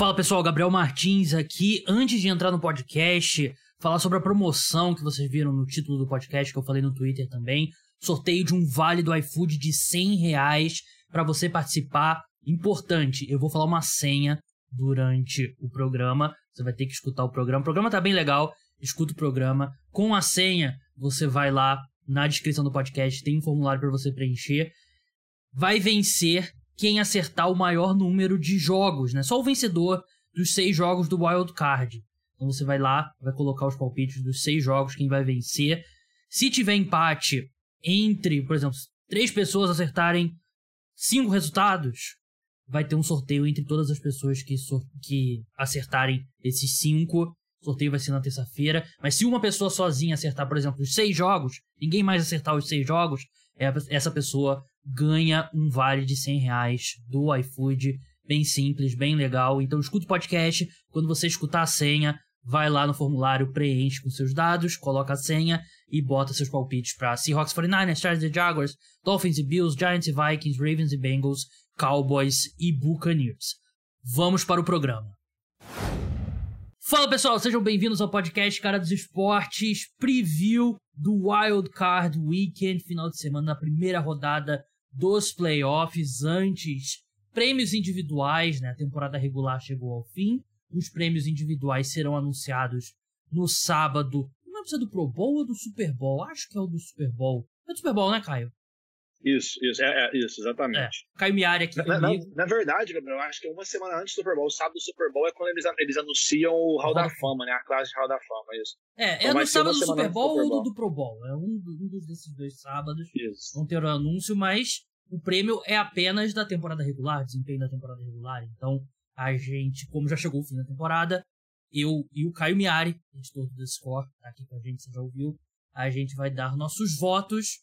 Fala pessoal, Gabriel Martins aqui. Antes de entrar no podcast, falar sobre a promoção que vocês viram no título do podcast, que eu falei no Twitter também. Sorteio de um vale do iFood de 100 reais para você participar. Importante, eu vou falar uma senha durante o programa. Você vai ter que escutar o programa. O programa tá bem legal. Escuta o programa. Com a senha, você vai lá na descrição do podcast, tem um formulário para você preencher. Vai vencer quem acertar o maior número de jogos, né? Só o vencedor dos seis jogos do Wild Card. Então você vai lá, vai colocar os palpites dos seis jogos, quem vai vencer. Se tiver empate entre, por exemplo, três pessoas acertarem cinco resultados, vai ter um sorteio entre todas as pessoas que, que acertarem esses cinco. O sorteio vai ser na terça-feira. Mas se uma pessoa sozinha acertar, por exemplo, os seis jogos, ninguém mais acertar os seis jogos, é essa pessoa ganha um vale de 100 reais do iFood. Bem simples, bem legal. Então escuta o podcast. Quando você escutar a senha, vai lá no formulário, preenche com seus dados, coloca a senha e bota seus palpites para Seahawks 49ers, Chargers e Jaguars, Dolphins e Bills, Giants e Vikings, Ravens e Bengals, Cowboys e Buccaneers. Vamos para o programa. Fala pessoal, sejam bem-vindos ao podcast Cara dos Esportes, preview do Wild Card Weekend, final de semana, na primeira rodada dos playoffs. Antes, prêmios individuais, né? A temporada regular chegou ao fim. Os prêmios individuais serão anunciados no sábado. Não é do Pro Bowl ou do Super Bowl. Acho que é o do Super Bowl. É do Super Bowl, né, Caio? Isso, isso, é, é isso, exatamente. É. Caio Miari aqui na. Na, na, verdade, Gabriel, eu acho que uma semana antes do Super Bowl, o sábado do Super Bowl é quando eles, eles anunciam o Hall da Fama, né? A classe de Hall da Fama, isso. É, então é no sábado do Super Bowl ou do, do Pro Bowl. É um, um dos desses dois sábados. Isso. Vão ter o anúncio, mas o prêmio é apenas da temporada regular, desempenho da temporada regular. Então, a gente, como já chegou o fim da temporada, eu e o Caio Miari, editor do The Score, tá aqui com a gente, você já ouviu, a gente vai dar nossos votos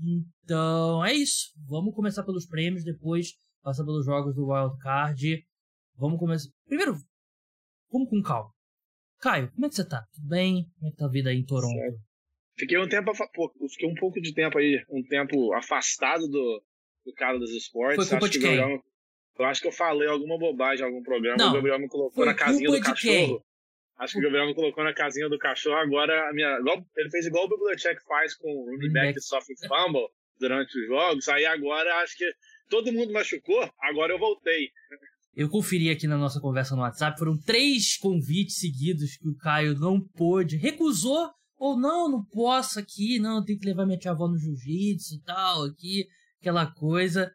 então, é isso. Vamos começar pelos prêmios, depois passar pelos jogos do Wild Card. Vamos começar. Primeiro, vamos com calma. Caio, como é que você tá? Tudo bem? Como é que tá a vida aí em Toronto? Certo. Fiquei um tempo, fiquei um pouco de tempo aí, um tempo afastado do, do cara dos esportes. Foi culpa acho de quem? Gabriel, eu acho que eu falei alguma bobagem em algum programa. Não, o Gabriel me colocou na casinha do cachorro. Quem? Acho que o Gabriel colocou na casinha do cachorro. Agora, minha, ele fez igual o Bibliotech faz com o running back que sofre fumble durante os jogos. Aí agora, acho que todo mundo machucou. Agora eu voltei. Eu conferi aqui na nossa conversa no WhatsApp. Foram três convites seguidos que o Caio não pôde. Recusou. Ou não, não posso aqui. Não, tem que levar minha tia avó no jiu-jitsu e tal. Aqui, aquela coisa.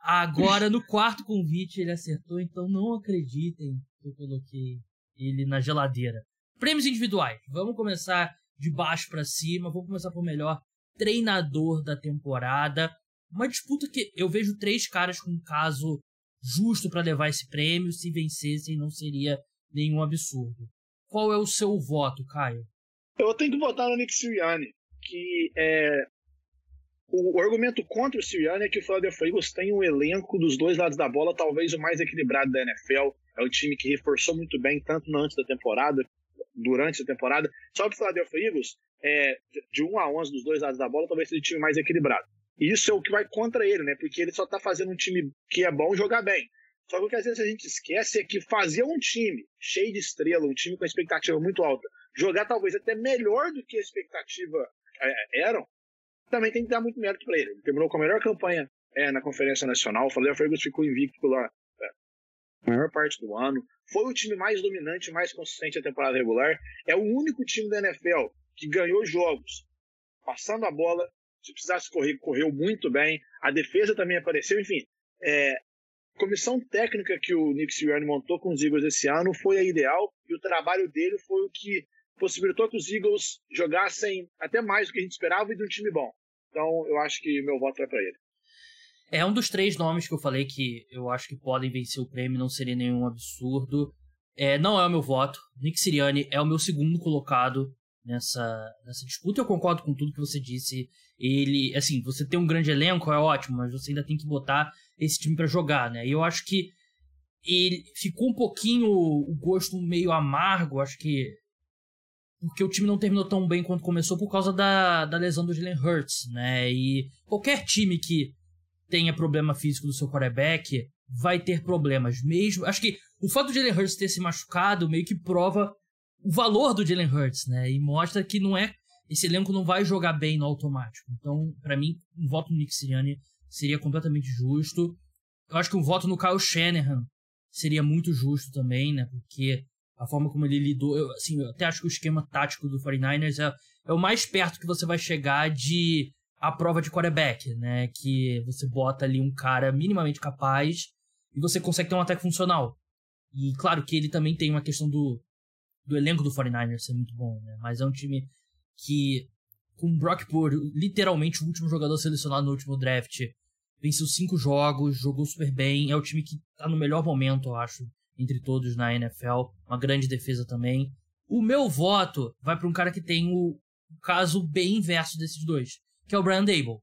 Agora, no quarto convite, ele acertou. Então, não acreditem que eu coloquei ele na geladeira. Prêmios individuais. Vamos começar de baixo para cima. Vamos começar por melhor treinador da temporada. Uma disputa que eu vejo três caras com um caso justo para levar esse prêmio. Se vencessem, não seria nenhum absurdo. Qual é o seu voto, Caio? Eu tenho que votar no Nick Sirianni, que é o, argumento contra o Sirianni é que o Philadelphia Eagles tem um elenco dos dois lados da bola, talvez o mais equilibrado da NFL. É um time que reforçou muito bem, tanto antes da temporada, durante a temporada. Só que o Philadelphia Eagles, é, de 1 a 11 dos dois lados da bola, talvez seja o time mais equilibrado. E isso é o que vai contra ele, né? Porque ele só tá fazendo um time que é bom jogar bem. Só que o que às vezes a gente esquece é que fazer um time cheio de estrela, um time com expectativa muito alta, jogar talvez até melhor do que a expectativa é, eram, também tem que dar muito mérito para ele. Ele terminou com a melhor campanha é, na Conferência Nacional. O Eagles ficou invicto lá a maior parte do ano. Foi o time mais dominante, mais consistente da temporada regular. É o único time da NFL que ganhou jogos passando a bola. Se precisasse correr, correu muito bem. A defesa também apareceu. Enfim, é, a comissão técnica que o Nick Sirianni montou com os Eagles esse ano foi a ideal e o trabalho dele foi o que possibilitou que os Eagles jogassem até mais do que a gente esperava e de um time bom. Então, eu acho que meu voto vai para ele. É um dos três nomes que eu falei que eu acho que podem vencer o prêmio, não seria nenhum absurdo. É, não é o meu voto. Nick Sirianni é o meu segundo colocado nessa, nessa disputa. Eu concordo com tudo que você disse. Ele, assim, você tem um grande elenco, é ótimo, mas você ainda tem que botar esse time para jogar, né? E eu acho que ele ficou um pouquinho o gosto meio amargo, acho que porque o time não terminou tão bem quanto começou por causa da, da lesão do Jalen Hurts, né? E qualquer time que tenha problema físico do seu quarterback vai ter problemas. Mesmo. Acho que o fato de Jalen Hurts ter se machucado meio que prova o valor do Jalen Hurts, né? E mostra que não é. Esse elenco não vai jogar bem no automático. Então, para mim, um voto no Nick Sirianni seria completamente justo. Eu acho que um voto no Kyle Shanahan seria muito justo também, né? Porque a forma como ele lidou. Eu, assim, eu até acho que o esquema tático do 49ers é, é o mais perto que você vai chegar de a prova de quarterback, né? Que você bota ali um cara minimamente capaz e você consegue ter um ataque funcional. E claro que ele também tem uma questão do, do elenco do 49ers ser muito bom, né? Mas é um time que, com Brock Purdy, literalmente o último jogador selecionado no último draft, venceu cinco jogos, jogou super bem. É o time que tá no melhor momento, eu acho, entre todos na NFL. Uma grande defesa também. O meu voto vai para um cara que tem o, caso bem inverso desses dois, que é o Brian Dable.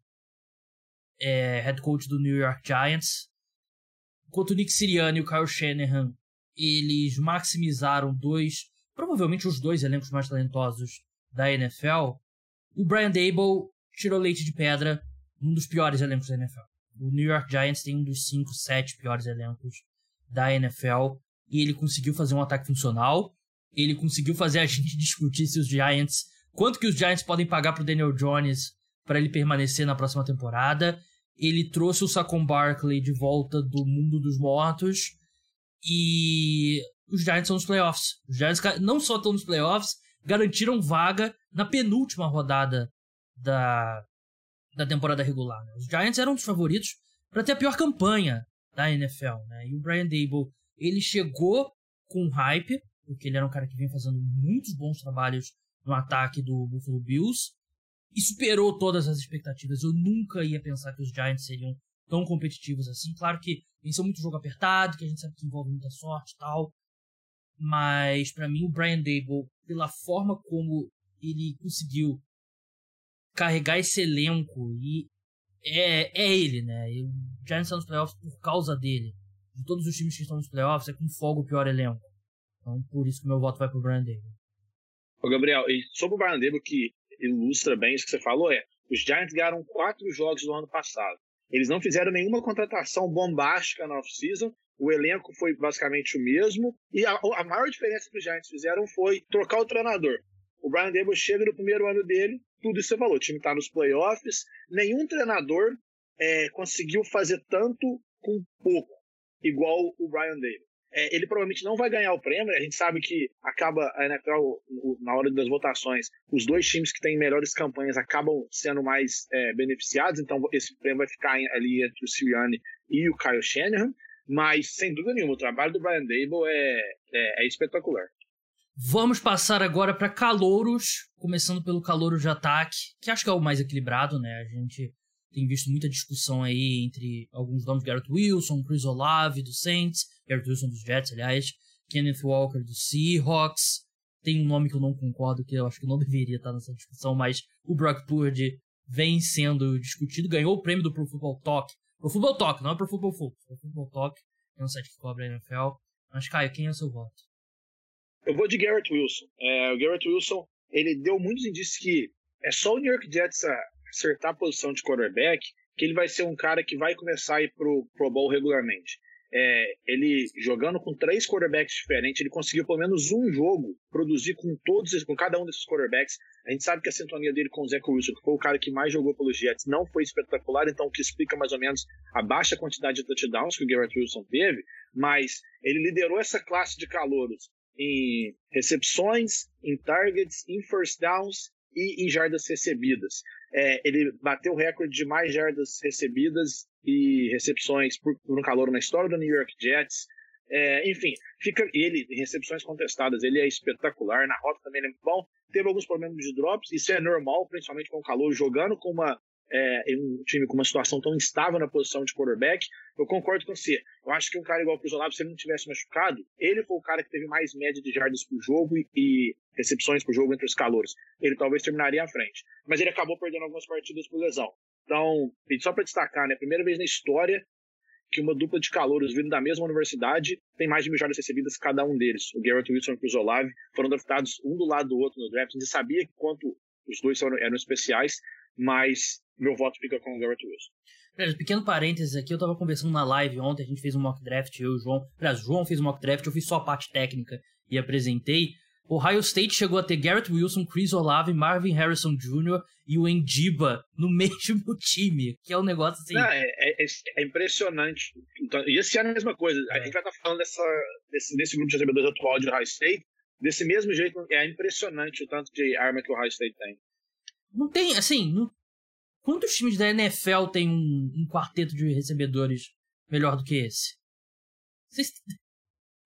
É, head coach do New York Giants. Enquanto o Nick Sirianni e o Kyle Shanahan, eles maximizaram dois, provavelmente os dois elencos mais talentosos da NFL, o Brian Dable tirou leite de pedra num dos piores elencos da NFL. O New York Giants tem um dos 5, 7 piores elencos da NFL e ele conseguiu fazer um ataque funcional. Ele conseguiu fazer a gente discutir se os Giants, quanto que os Giants podem pagar pro Daniel Jones para ele permanecer na próxima temporada. Ele trouxe o Saquon Barkley de volta do mundo dos mortos e os Giants estão nos playoffs. Os Giants não só estão nos playoffs, garantiram vaga na penúltima rodada da, da temporada regular. Né? Os Giants eram um dos favoritos para ter a pior campanha da NFL, né? E o Brian Dable, ele chegou com hype, porque ele era um cara que vem fazendo muitos bons trabalhos no ataque do Buffalo Bills e superou todas as expectativas. Eu nunca ia pensar que os Giants seriam tão competitivos assim. Claro que venceu muito jogo apertado, que a gente sabe que envolve muita sorte e tal. Mas para mim o Brian Dable, pela forma como ele conseguiu carregar esse elenco e é, é ele, né? O Giants está nos playoffs por causa dele. De todos os times que estão nos playoffs, é com folga o pior elenco. Então, por isso que meu voto vai pro Brian Dable. Ô, Gabriel, e sobre o Brian Dable, que ilustra bem isso que você falou, é os Giants ganharam quatro jogos no ano passado. Eles não fizeram nenhuma contratação bombástica na off-season. O elenco foi basicamente o mesmo. E a, a maior diferença que os Giants fizeram foi trocar o treinador. O Brian Dable chega no primeiro ano dele, tudo isso você falou. O time está nos playoffs. Nenhum treinador é, conseguiu fazer tanto com pouco, igual o Brian Dable. É, ele provavelmente não vai ganhar o prêmio. A gente sabe que acaba a NFL, na hora das votações, os dois times que têm melhores campanhas acabam sendo mais é, beneficiados. Então, esse prêmio vai ficar ali entre o Sirianni e o Kyle Shanahan. Mas, sem dúvida nenhuma, o trabalho do Brian Dable é, é, é espetacular. Vamos passar agora para calouros, começando pelo calouro de ataque, que acho que é o mais equilibrado, né? A gente tem visto muita discussão aí entre alguns nomes, Garrett Wilson, Chris Olave do Saints, Garrett Wilson dos Jets, aliás, Kenneth Walker do Seahawks. Tem um nome que eu não concordo, que eu acho que não deveria estar nessa discussão, mas o Brock Purdy vem sendo discutido, ganhou o prêmio do Pro Football Talk. Pro Football Talk, não é Pro Football Focus, Pro Football Talk, é um site que cobra a NFL. Mas, Caio, quem é o seu voto? Eu vou de Garrett Wilson. É, o Garrett Wilson, ele deu muitos indícios que é só o New York Jets acertar a posição de quarterback que ele vai ser um cara que vai começar a ir pro Pro Bowl regularmente. É, ele jogando com três quarterbacks diferentes, ele conseguiu pelo menos um jogo produzir com todos, com cada um desses quarterbacks. A gente sabe que a sintonia dele com o Zach Wilson, que foi o cara que mais jogou pelos Jets, não foi espetacular, então o que explica mais ou menos a baixa quantidade de touchdowns que o Garrett Wilson teve, mas ele liderou essa classe de calouros em recepções, em targets, em first downs e em jardas recebidas. É, ele bateu o recorde de mais jardas recebidas e recepções por, por um calor na história do New York Jets. É, enfim, fica ele, recepções contestadas, ele é espetacular, na rota também ele é muito bom. Teve alguns problemas de drops, isso é normal, principalmente com o calor, jogando com uma é, em um time com uma situação tão instável na posição de quarterback, eu concordo com você. Eu acho que um cara igual o Olavo, se ele não tivesse machucado, ele foi o cara que teve mais média de jardas por jogo e, e recepções por jogo entre os calores. Ele talvez terminaria à frente. Mas ele acabou perdendo algumas partidas por lesão. Então, só para destacar, né, primeira vez na história que uma dupla de calouros vindo da mesma universidade tem mais de mil jardas recebidas cada um deles. O Garrett Wilson e o Chris Olave foram draftados um do lado do outro no draft. A gente sabia que quanto os dois eram, eram especiais, mas meu voto fica com o Garrett Wilson. Pequeno parênteses aqui, eu tava conversando na live ontem, a gente fez um mock draft, eu e o João. Aliás, o João fez um mock draft, eu fiz só a parte técnica e apresentei. Ohio State chegou a ter Garrett Wilson, Chris Olave, Marvin Harrison Jr. e o Endiba no mesmo time, que é um negócio assim. Não, é, é, é, impressionante. Então, e esse ano é a mesma coisa. A gente vai estar tá falando dessa, desse, desse grupo de recebedores atual de Ohio State. Desse mesmo jeito, é impressionante o tanto de arma que o Ohio State tem. Não tem, assim, não... quantos times da NFL tem um, um quarteto de recebedores melhor do que esse? Vocês...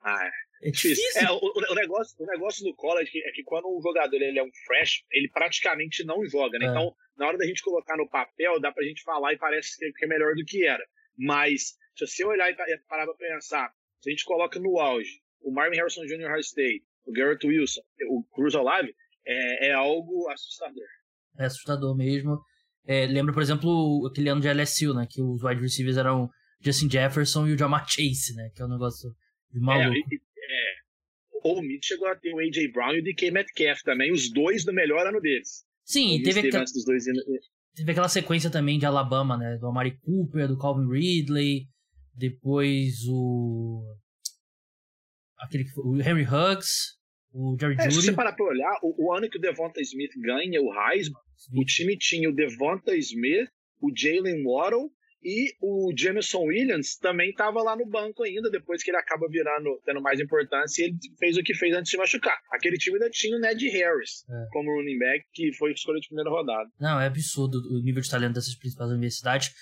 Ah, é. É difícil. É, o, o, negócio, o negócio do college é que quando um jogador ele é um fresh, ele praticamente não joga, né? É. Então, na hora da gente colocar no papel, dá pra gente falar e parece que é melhor do que era. Mas, se você olhar e parar pra pensar, se a gente coloca no auge o Marvin Harrison Jr. High State, o Garrett Wilson, o Cruz Olave, é, é algo assustador. É assustador mesmo. É, lembra, por exemplo, aquele ano de LSU, né? Que os wide receivers eram Justin Jefferson e o Jamar Chase, né? Que é um negócio de maluco. É, e, o Mid chegou a ter o A.J. Brown e o DK Metcalf também, os dois no melhor ano deles. Sim, e teve, aquela, dois... teve aquela sequência também de Alabama, né? Do Amari Cooper, do Calvin Ridley, depois o. Aquele que foi, o Henry Huggs, o Jerry é, Judy. Se você parar pra olhar, o, o, ano que o Devonta Smith ganha o Heisman. O time tinha o Devonta Smith, o Jalen Waddle e o Jameson Williams também estava lá no banco ainda, depois que ele acaba virando, tendo mais importância, e ele fez o que fez antes de se machucar. Aquele time ainda tinha o Ned Harris é. como running back, que foi escolha de primeira rodada. Não, é absurdo o nível de talento dessas principais universidades.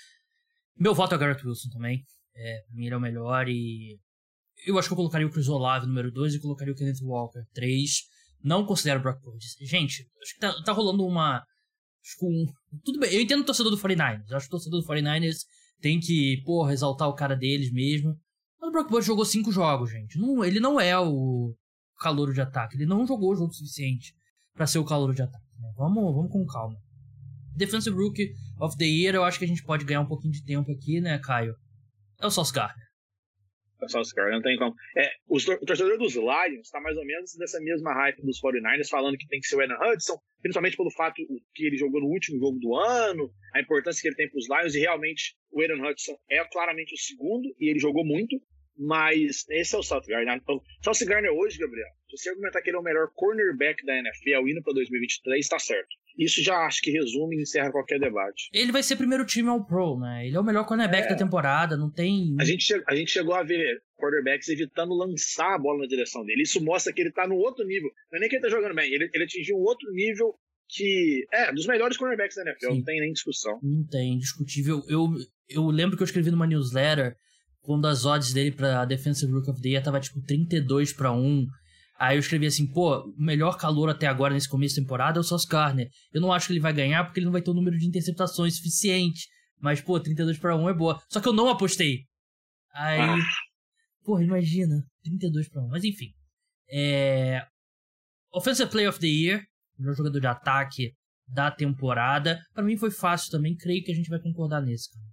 Meu voto é o Garrett Wilson também. É, pra mim ele é o melhor e. Eu acho que eu colocaria o Chris Olave número 2 e colocaria o Kenneth Walker 3. Não considero o Brock Purdy. Gente, acho que tá, tá rolando uma Tudo bem, eu entendo o torcedor do 49ers. Eu acho que o torcedor do 49ers tem que, porra, exaltar o cara deles mesmo. Mas o Brock Purdy jogou cinco jogos, gente. Não, ele não é o calouro de ataque. Ele não jogou o jogo suficiente para ser o calouro de ataque. Né? Vamos, vamos com calma. Defensive Rookie of the Year, eu acho que a gente pode ganhar um pouquinho de tempo aqui, né, Caio? É o Sauce. É o Sauce não tem como. É, o torcedor dos Lions está mais ou menos nessa mesma hype dos 49ers, falando que tem que ser o Evan Hudson, principalmente pelo fato que ele jogou no último jogo do ano, a importância que ele tem para os Lions, e realmente o Aaron Hudson é claramente o segundo, e ele jogou muito, mas esse é o South Garner. Então, South Garner hoje, Gabriel, se você argumentar que ele é o melhor cornerback da NFL indo para 2023, está certo. Isso já acho que resume e encerra qualquer debate. Ele vai ser primeiro time ao Pro, né? Ele é o melhor cornerback é. da temporada, não tem. A gente, a gente chegou a ver quarterbacks evitando lançar a bola na direção dele. Isso mostra que ele tá no outro nível. Não é nem que ele tá jogando bem, ele, ele atingiu um outro nível que é dos melhores cornerbacks da NFL, Sim. não tem nem discussão. Não tem, discutível. Eu, eu lembro que eu escrevi numa newsletter quando as odds dele pra Defensive Rook of the Year tava tipo 32 para 1. Aí eu escrevi assim, pô, o melhor calor até agora nesse começo da temporada é o Sauce Garner. Eu não acho que ele vai ganhar porque ele não vai ter o número de interceptações suficiente. Mas, pô, 32 para 1 é boa. Só que eu não apostei. Aí. Ah. Porra, imagina. 32 para 1. Mas enfim. É. Offensive Player of the Year. Melhor jogador de ataque da temporada. Para mim foi fácil também. Creio que a gente vai concordar nesse, cara.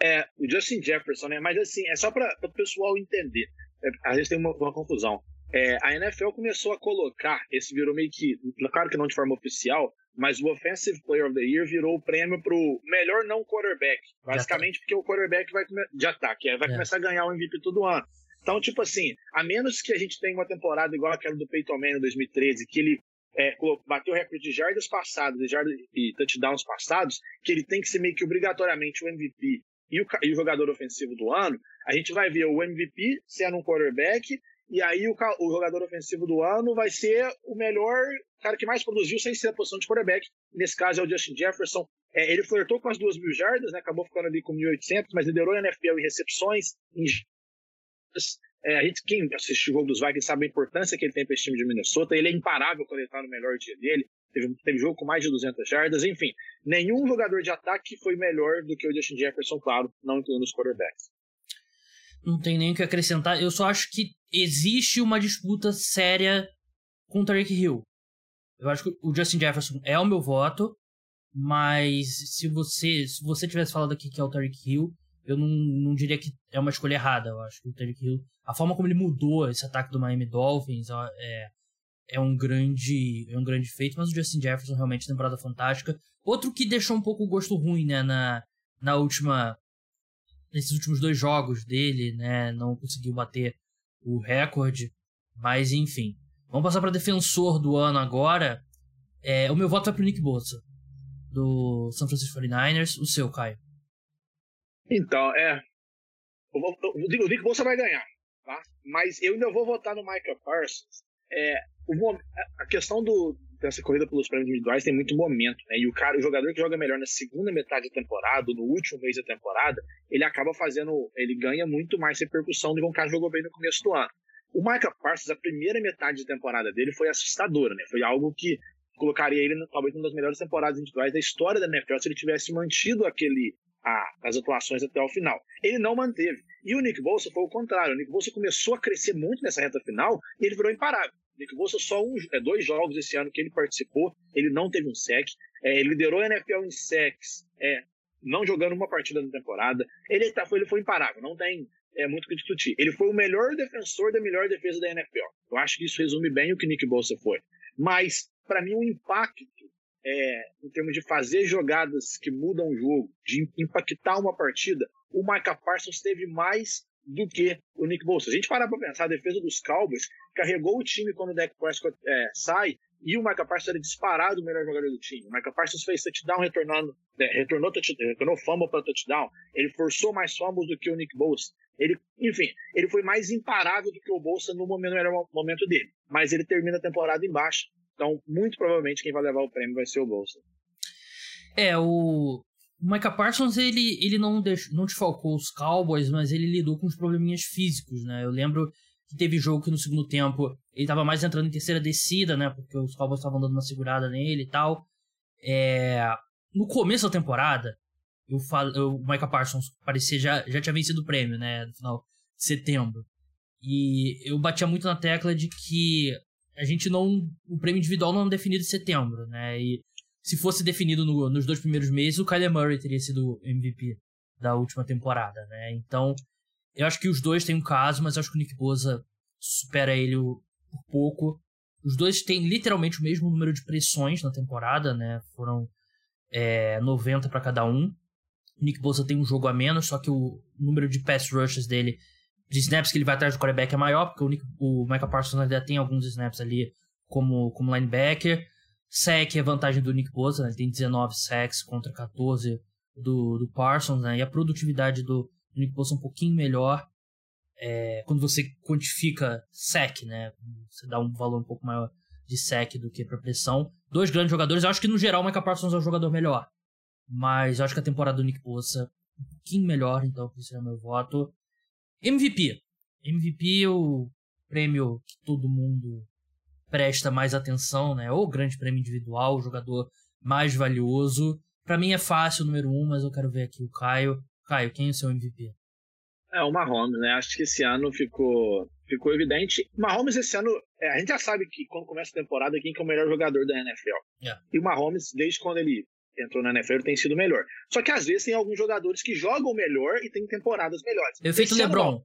É, o Justin Jefferson, né? Mas assim, é só para o pessoal entender. É, às vezes tem uma, uma confusão. É, a NFL começou a colocar, esse virou meio que, claro que não de forma oficial, mas o Offensive Player of the Year virou o prêmio pro melhor não quarterback. Basicamente porque o quarterback vai de ataque, é, vai é. começar a ganhar o MVP todo ano. Então, tipo assim, a menos que a gente tenha uma temporada igual aquela do Peyton Manning em 2013, que ele é, bateu o recorde de jardas passadas e, jardas, e touchdowns passados, que ele tem que ser meio que obrigatoriamente o MVP e o, e o jogador ofensivo do ano, a gente vai ver o MVP sendo um quarterback e aí o, o, jogador ofensivo do ano vai ser o melhor cara que mais produziu sem ser a posição de quarterback. Nesse caso é o Justin Jefferson. É, ele flertou com as duas mil jardas, né? acabou ficando ali com 1.800, mas liderou a NFL em recepções, em é, a gente, quem assistiu o jogo dos Vikings sabe a importância que ele tem para esse time de Minnesota. Ele é imparável quando ele está no melhor dia dele. Teve, teve jogo com mais de 200 jardas. Enfim, nenhum jogador de ataque foi melhor do que o Justin Jefferson, claro, não incluindo os quarterbacks. Não tem nem o que acrescentar. Eu só acho que existe uma disputa séria com o Tarek Hill. Eu acho que o Justin Jefferson é o meu voto, mas se você se você tivesse falado aqui que é o Tarek Hill, eu não, não diria que é uma escolha errada. Eu acho que o Tarek Hill, a forma como ele mudou esse ataque do Miami Dolphins é, é um grande é um grande feito, mas o Justin Jefferson realmente temporada fantástica. Outro que deixou um pouco o gosto ruim, né, na na última nesses últimos dois jogos dele, né, não conseguiu bater o recorde, mas enfim. Vamos passar para defensor do ano agora. É, o meu voto vai pro Nick Bosa, do San Francisco 49ers. O seu, Caio? Então, é. O, Nick Bosa vai ganhar, tá? Mas eu ainda vou votar no Michael Parsons. É, o, a questão do, dessa corrida pelos prêmios individuais tem muito momento, né? E o cara, o jogador que joga melhor na segunda metade da temporada, no último mês da temporada, ele acaba fazendo, ele ganha muito mais repercussão do que um cara que jogou bem no começo do ano. O Micah Parsons, a primeira metade de temporada dele foi assustadora, né? Foi algo que colocaria ele talvez uma das melhores temporadas individuais da história da NFL se ele tivesse mantido aquele a, as atuações até o final. Ele não manteve. E o Nick Bolsa foi o contrário. O Nick Bolsa começou a crescer muito nessa reta final e ele virou imparável. Nick Bolsa só um, é, dois jogos esse ano que ele participou, ele não teve um sec. É, ele liderou a NFL em secs, é, não jogando uma partida na temporada. Ele, tá, foi, ele foi imparável, não tem é, muito o que discutir. Ele foi o melhor defensor da melhor defesa da NFL. Eu acho que isso resume bem o que Nick Bolsa foi. Mas, para mim, o impacto é, em termos de fazer jogadas que mudam o jogo, de impactar uma partida, o Micah Parsons teve mais do que o Nick Bolsa. A gente parar para pensar, a defesa dos Cowboys carregou o time quando o Dak Prescott é, sai e o Micah Parsons era disparado o melhor jogador do time. O Micah Parsons fez touchdown retornando, é, retornou, touchdown, retornou fumble para touchdown. Ele forçou mais fumbles do que o Nick Bolsa. Ele, enfim, ele foi mais imparável do que o Bolsa no momento, no momento dele. Mas ele termina a temporada embaixo. Então, muito provavelmente, quem vai levar o prêmio vai ser o Bolsa. É, o, o Micah Parsons, ele, ele não, deixou, não desfalcou os Cowboys, mas ele lidou com os probleminhas físicos, né? Eu lembro que teve jogo que no segundo tempo ele tava mais entrando em terceira descida, né? Porque os Cowboys estavam dando uma segurada nele e tal. É, no começo da temporada, eu falo, o Micah Parsons parecia já, já tinha vencido o prêmio, né? No final de setembro. E eu batia muito na tecla de que a gente não. O prêmio individual não é definido em setembro, né? E se fosse definido no, nos dois primeiros meses, o Kyler Murray teria sido MVP da última temporada, né? Então, eu acho que os dois têm um caso, mas acho que o Nick Bosa supera ele por pouco. Os dois têm literalmente o mesmo número de pressões na temporada, né? Foram é, 90 para cada um. O Nick Bosa tem um jogo a menos, só que o número de pass rushes dele de snaps que ele vai atrás do quarterback é maior, porque o, Nick, o Michael Parsons ainda tem alguns snaps ali como, como linebacker. Sec é vantagem do Nick Bosa, né? ele tem 19 sacks contra 14 do, do Parsons, né? e a produtividade do, do Nick Bosa é um pouquinho melhor é, quando você quantifica sec, né? Você dá um valor um pouco maior de sec do que para pressão. Dois grandes jogadores, eu acho que no geral o Michael Parsons é o jogador melhor, mas eu acho que a temporada do Nick Bosa é um pouquinho melhor, então esse é meu voto. MVP. MVP é o prêmio que todo mundo presta mais atenção, né? Ou grande prêmio individual, o jogador mais valioso. Para mim é fácil o número um, mas eu quero ver aqui o Caio. Caio, quem é o seu MVP? É o Mahomes, né? Acho que esse ano ficou, ficou evidente. Mahomes esse ano, é, a gente já sabe que quando começa a temporada quem que é o melhor jogador da NFL. Yeah. E o Mahomes, desde quando ele entrou na NFL, tem sido melhor. Só que às vezes tem alguns jogadores que jogam melhor e tem temporadas melhores. Efeito LeBron. Ano,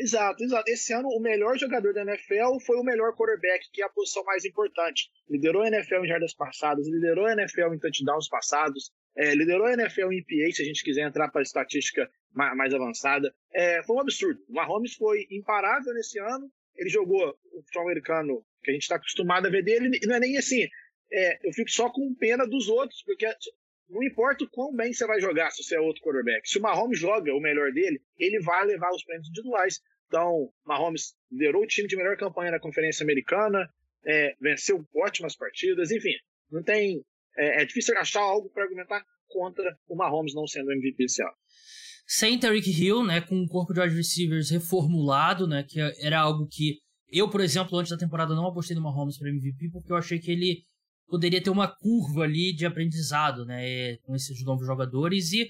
exato, exato. Esse ano o melhor jogador da NFL foi o melhor quarterback, que é a posição mais importante. Liderou a NFL em jardas passadas, liderou a NFL em touchdowns passados, é, liderou a NFL em PA, se a gente quiser entrar para a estatística mais, mais avançada. É, foi um absurdo. O Mahomes foi imparável nesse ano. Ele jogou o futebol americano que a gente está acostumado a ver dele, e não é nem assim, é, eu fico só com pena dos outros, porque não importa o quão bem você vai jogar se você é outro quarterback. Se o Mahomes joga o melhor dele, ele vai levar os prêmios individuais. Então, Mahomes liderou o time de melhor campanha na Conferência Americana, é, venceu ótimas partidas, enfim, não tem. É, é difícil achar algo para argumentar contra o Mahomes não sendo MVP esse ano. Sem Tariq Hill, né, com um corpo de wide receivers reformulado, né, que era algo que eu, por exemplo, antes da temporada não apostei no Mahomes para MVP porque eu achei que ele poderia ter uma curva ali de aprendizado, né, com esses novos jogadores e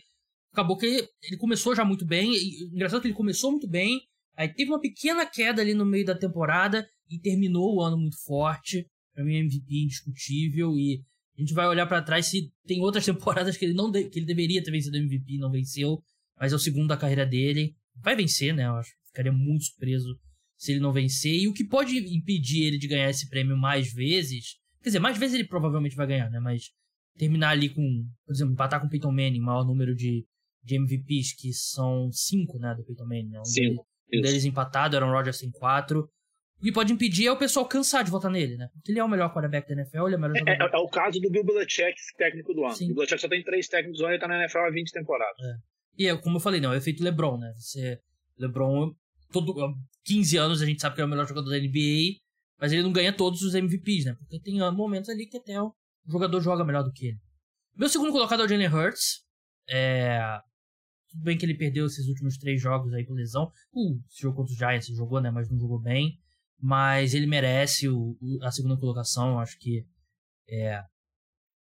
acabou que ele começou já muito bem, e, engraçado que ele começou muito bem, aí teve uma pequena queda ali no meio da temporada e terminou o ano muito forte, para mim MVP indiscutível e a gente vai olhar para trás se tem outras temporadas que ele não de, que ele deveria ter vencido MVP e não venceu, mas é o segundo da carreira dele, vai vencer, né, eu acho, ficaria muito surpreso se ele não vencer, e o que pode impedir ele de ganhar esse prêmio mais vezes Quer dizer, mais vezes ele provavelmente vai ganhar, né? Mas terminar ali com, por exemplo, empatar com o Peyton Manning, maior número de, de MVPs, que são cinco, né, do Peyton Manning. Né? Um, cinco, deles, um deles empatado, Aaron Rodgers tem quatro. O que pode impedir é o pessoal cansar de votar nele, né? Porque ele é o melhor quarterback da NFL, ele é o melhor é, é, é, o caso do Bill Belichick, técnico do ano. Sim. O Bill Belichick só tem três técnicos do ano e tá na NFL há 20 temporadas. É. E é, como eu falei, não, é o efeito LeBron, né? Você, LeBron, todo, 15 anos a gente sabe que é o melhor jogador da NBA, mas ele não ganha todos os MVPs, né? Porque tem momentos ali que até o jogador joga melhor do que ele. Meu segundo colocado é o Jalen Hurts. É... Tudo bem que ele perdeu esses últimos três jogos aí por lesão. Uh, esse jogo contra os Giants ele jogou, né? Mas não jogou bem. Mas ele merece o, o, a segunda colocação. Acho que é...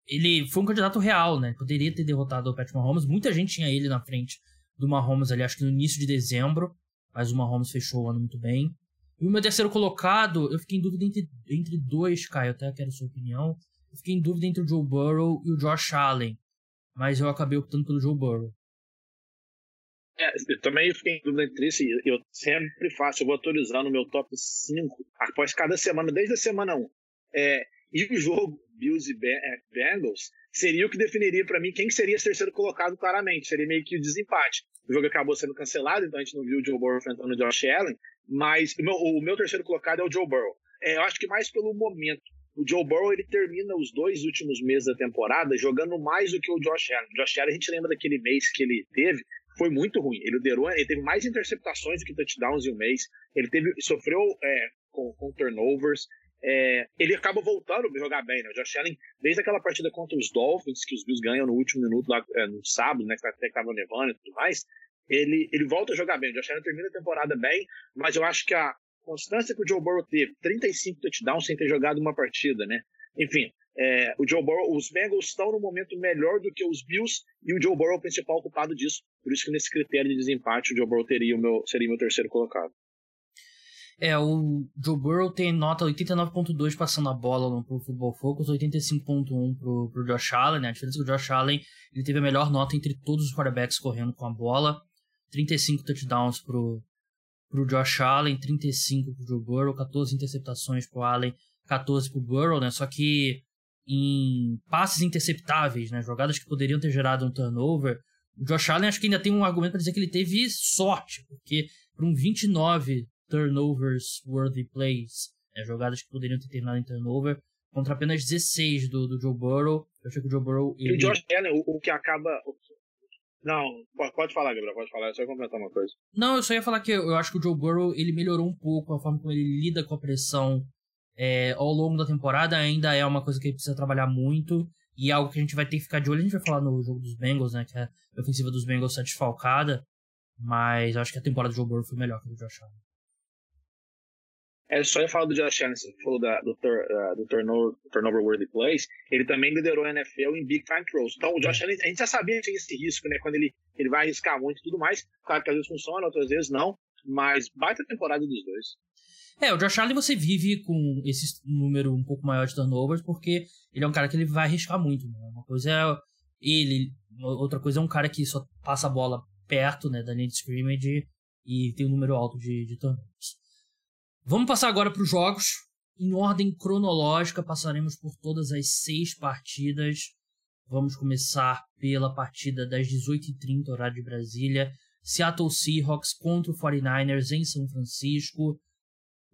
ele foi um candidato real, né? Poderia ter derrotado o Patrick Mahomes. Muita gente tinha ele na frente do Mahomes ali, acho que no início de dezembro. Mas o Mahomes fechou o ano muito bem. E o meu terceiro colocado, eu fiquei em dúvida entre, entre dois, Caio. Até quero sua opinião. Eu fiquei em dúvida entre o Joe Burrow e o Josh Allen. Mas eu acabei optando pelo Joe Burrow. É, eu também fiquei em dúvida entre isso. Eu sempre faço, eu vou atualizando o meu top 5 após cada semana, desde a semana 1. É, e o jogo Bills e é, Bengals seria o que definiria para mim quem seria esse terceiro colocado claramente. Seria meio que o desempate. O jogo acabou sendo cancelado, então a gente não viu o Joe Burrow enfrentando o Josh Allen. Mas o meu, o meu terceiro colocado é o Joe Burrow. É, eu acho que mais pelo momento. O Joe Burrow ele termina os dois últimos meses da temporada jogando mais do que o Josh Allen. O Josh Allen, a gente lembra daquele mês que ele teve, foi muito ruim. Ele liderou, ele teve mais interceptações do que touchdowns em um mês. Ele teve, sofreu é, com, com, turnovers. É, ele acaba voltando a jogar bem, né? O Josh Allen, desde aquela partida contra os Dolphins, que os Bills ganham no último minuto, lá, é, no sábado, né? Que até estava nevando e tudo mais. Ele, ele volta a jogar bem. O Josh Allen termina a temporada bem, mas eu acho que a, constância que o Joe Burrow teve, 35 touchdowns sem ter jogado uma partida, né? Enfim, é, o Joe Burrow, os Bengals estão no momento melhor do que os Bills e o Joe Burrow é o principal culpado disso. Por isso que nesse critério de desempate o Joe Burrow teria o meu, seria meu terceiro colocado. É, o Joe Burrow tem nota 89.2 passando a bola Pro Football Focus, 85.1 pro, pro Josh Allen, né? A diferença é que o Josh Allen ele teve a melhor nota entre todos os quarterbacks correndo com a bola. 35 touchdowns pro, para o Josh Allen, 35 para o Joe Burrow, 14 interceptações para o Allen, 14 para o Burrow, né? Só que em passes interceptáveis, né? Jogadas que poderiam ter gerado um turnover, o Josh Allen acho que ainda tem um argumento para dizer que ele teve sorte, porque para um 29 turnovers worthy plays, né? jogadas que poderiam ter terminado em turnover, contra apenas 16 do, do Joe Burrow, eu achei que o Joe Burrow... Ele... E o Josh Allen, o, o que acaba não, pode falar, Gabriel, pode falar, eu só ia complementar uma coisa. Não, eu só ia falar que eu acho que o Joe Burrow ele melhorou um pouco a forma como ele lida com a pressão é, ao longo da temporada, ainda é uma coisa que ele precisa trabalhar muito e é algo que a gente vai ter que ficar de olho. A gente vai falar no jogo dos Bengals, né, que a ofensiva dos Bengals está desfalcada, mas acho que a temporada do Joe Burrow foi melhor que a do Josh Allen. É, só ia falar do Josh Allen, você falou da, do, tur, uh, do turnover, turnover worthy plays, ele também liderou a NFL em big time throws. Então o Josh é. Allen, a gente já sabia que tinha esse risco, né, quando ele, ele vai arriscar muito e tudo mais. Claro que às vezes funciona, outras vezes não, mas baita temporada dos dois. É, o Josh Allen você vive com esse número um pouco maior de turnovers, porque ele é um cara que ele vai arriscar muito, né? Uma coisa é ele, outra coisa é um cara que só passa a bola perto, né, da linha de scrimmage e tem um número alto de, de turnovers. Vamos passar agora para os jogos. Em ordem cronológica, passaremos por todas as seis partidas. Vamos começar pela partida das 18h30, horário de Brasília. Seattle Seahawks contra o 49ers em São Francisco.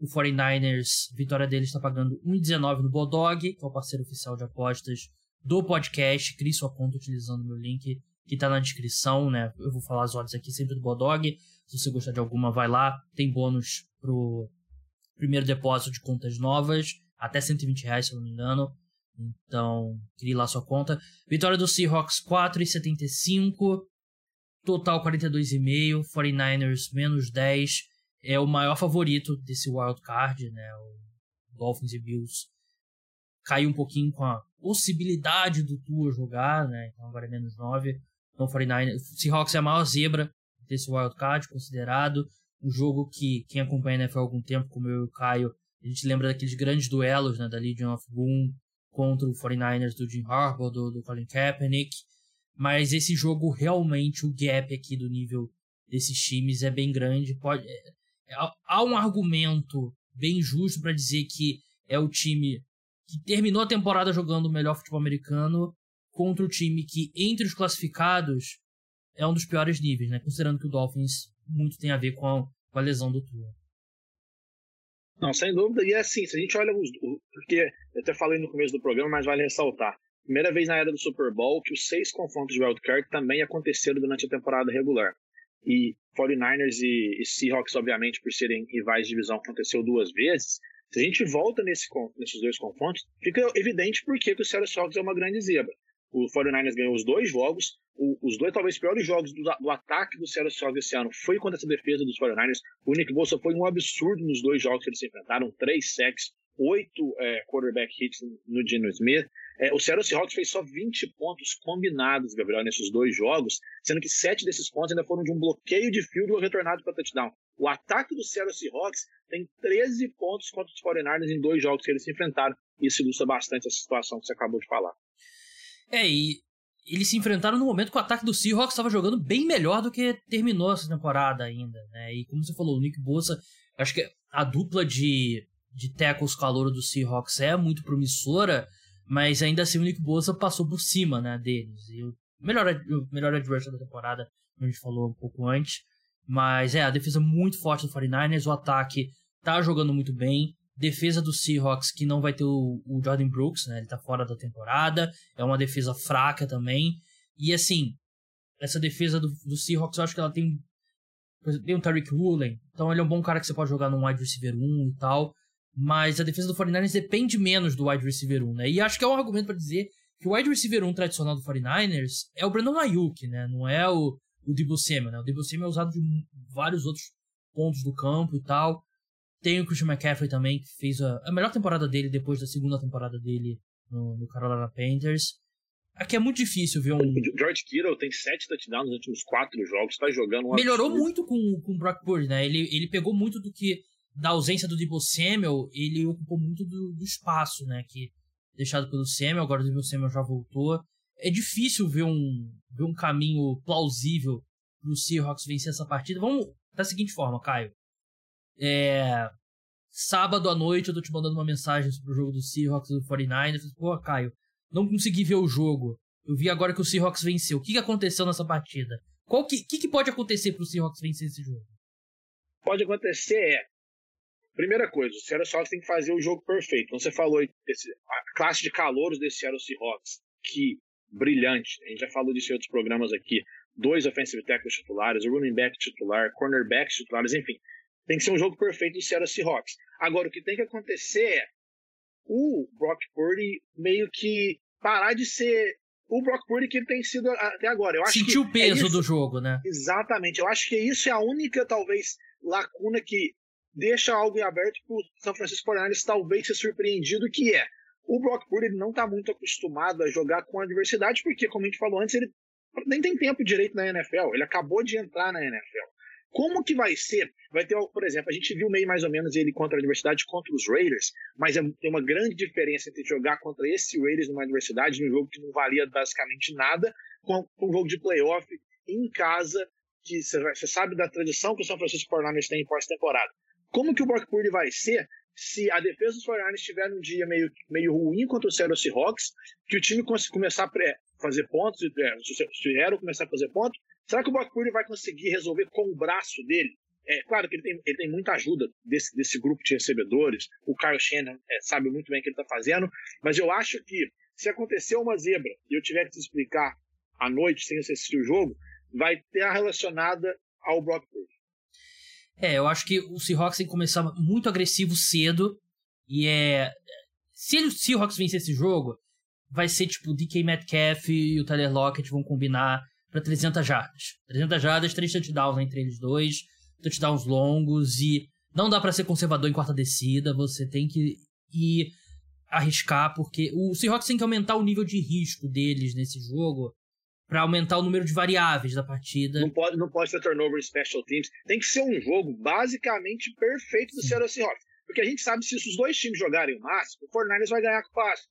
O 49ers, a vitória deles está pagando 1,19 no Bodog, que é o parceiro oficial de apostas do podcast. Crie sua conta utilizando meu link que está na descrição, né? Eu vou falar as odds aqui sempre do Bodog. Se você gostar de alguma, vai lá. Tem bônus pro primeiro depósito de contas novas, até 120 reais, se eu não me engano. Então, crie lá sua conta. Vitória do Seahawks 4,75. Total 42,5. 49ers menos 10. É o maior favorito desse wild card, né? O Dolphins e Bills caiu um pouquinho com a possibilidade do Tua jogar, né? Então agora é menos 9. Então 49ers, Seahawks é a maior zebra desse wild card considerado um jogo que quem acompanha a NFL há algum tempo, como eu e o Caio, a gente lembra daqueles grandes duelos, né, da Legion of Boom contra o 49ers do Jim Harbaugh, do, do Colin Kaepernick, mas esse jogo realmente, o gap aqui do nível desses times é bem grande, pode é há um argumento bem justo para dizer que é o time que terminou a temporada jogando o melhor futebol americano, contra o time que, entre os classificados, é um dos piores níveis, né? Considerando que o Dolphins muito tem a ver com a, com a lesão do Tua. Não, sem dúvida. E é assim, se a gente olha os. Porque eu até falei no começo do programa, mas vale ressaltar. Primeira vez na era do Super Bowl que os seis confrontos de wildcard também aconteceram durante a temporada regular. E 49ers e, e Seahawks, obviamente, por serem rivais de divisão, aconteceu duas vezes. Se a gente volta nesse, nesses dois confrontos, fica evidente por que o Seattle Seahawks é uma grande zebra. O 49ers ganhou os dois jogos, o, os dois talvez piores jogos do, do ataque do Seattle Seahawks esse ano foi contra essa defesa dos 49ers. O Nick Bolsa foi um absurdo nos dois jogos que eles se enfrentaram, três sacks, oito é, quarterback hits no Geno Smith. É, o Seattle Seahawks fez só 20 pontos combinados, Gabriel, nesses dois jogos, sendo que sete desses pontos ainda foram de um bloqueio de field retornado para touchdown. O ataque do Seattle Seahawks tem 13 pontos contra os 49ers em dois jogos que eles se enfrentaram. Isso ilustra bastante essa situação que você acabou de falar. É, e eles se enfrentaram no momento que o ataque do Seahawks estava jogando bem melhor do que terminou essa temporada ainda, né? E como você falou, o Nick Bosa, acho que a dupla de, de tackles calor do Seahawks é muito promissora, mas ainda assim o Nick Bosa passou por cima, né, deles. E o melhor, o melhor adversário da temporada, como a gente falou um pouco antes. Mas é, a defesa muito forte do 49ers, o ataque tá jogando muito bem. Defesa do Seahawks, que não vai ter o, o Jordan Brooks, né? Ele tá fora da temporada. É uma defesa fraca também. E assim, essa defesa do, do Seahawks, eu acho que ela tem. Tem o Tariq Woolen, então ele é um bom cara que você pode jogar num wide receiver 1 e tal. Mas a defesa do 49ers depende menos do wide receiver 1, né? E acho que é um argumento para dizer que o wide receiver 1 tradicional do 49ers é o Brandon Ayuk, né? Não é o, o Debo Samuel, né? O Debo Samuel é usado de vários outros pontos do campo e tal. Tem o Christian McCaffrey também, que fez a, a melhor temporada dele depois da segunda temporada dele no, no Carolina Panthers. Aqui é muito difícil ver um. O George Kittle tem sete touchdowns nos últimos quatro jogos, tá jogando um Melhorou absurdo. muito com, com o Brock Purdy, né? Ele, ele pegou muito do que. Da ausência do Debo Samuel, ele ocupou muito do, do espaço, né? Que deixado pelo Samuel, agora o Debo Samuel já voltou. É difícil ver um, ver um caminho plausível pro Seahawks vencer essa partida. Vamos da seguinte forma, Caio. É, sábado à noite eu tô te mandando uma mensagem sobre o jogo do Seahawks do 49ers. Pô, Caio, não consegui ver o jogo. Eu vi agora que o Seahawks venceu. O que, aconteceu nessa partida? O que, que, que pode acontecer pro Seahawks vencer esse jogo? Pode acontecer é. Primeira coisa, o Seattle Seahawks tem que fazer o jogo perfeito. Então, você falou esse, a classe de calouros desse Seattle Seahawks, que brilhante. A gente já falou disso em outros programas aqui. Dois offensive tackles titulares, o running back titular, cornerbacks titulares, enfim. Tem que ser um jogo perfeito do Seattle Seahawks. Agora, o que tem que acontecer é o Brock Purdy meio que parar de ser o Brock Purdy que ele tem sido até agora. Eu acho Sentiu o peso é do jogo, né? Exatamente. Eu acho que isso é a única, talvez, lacuna que deixa algo em aberto para o São Francisco 49ers talvez ser surpreendido, que é o Brock Purdy ele não está muito acostumado a jogar com adversidade, porque, como a gente falou antes, ele nem tem tempo direito na NFL. Ele acabou de entrar na NFL. Como que vai ser? Vai ter, por exemplo, a gente viu meio mais ou menos ele contra a adversidade contra os Raiders, mas é, tem uma grande diferença entre jogar contra esse Raiders numa adversidade, num jogo que não valia basicamente nada, com, com um jogo de playoff em casa, que você sabe da tradição que o São Francisco 49ers tem em pós-temporada. Como que o Brock Purdy vai ser se a defesa dos 49ers estiver um dia meio, meio ruim contra o Seattle Seahawks, que o time começar a fazer pontos, é, se o começar a fazer pontos, será que o Brock Purdy vai conseguir resolver com o braço dele? É claro que ele tem, ele tem muita ajuda desse, desse grupo de recebedores, o Kyle Shannon é, sabe muito bem o que ele está fazendo, mas eu acho que se acontecer uma zebra e eu tiver que te explicar à noite, sem assistir o jogo, vai ter a relacionada ao Brock Purdy. É, eu acho que o Seahawks tem que começar muito agressivo cedo. E é. Se o Seahawks vencer esse jogo, vai ser tipo o DK Metcalf e o Tyler Lockett vão combinar para 300 jardas. 300 jardas, 3 touchdowns entre eles dois, touchdowns longos e não dá para ser conservador em quarta descida, você tem que ir arriscar porque o Seahawks tem que aumentar o nível de risco deles nesse jogo para aumentar o número de variáveis da partida. Não pode, não pode ser turnover em special teams. Tem que ser um jogo basicamente perfeito do Seattle Seahawks. Porque a gente sabe se os dois times jogarem o máximo, o Fortnite vai ganhar com fácil.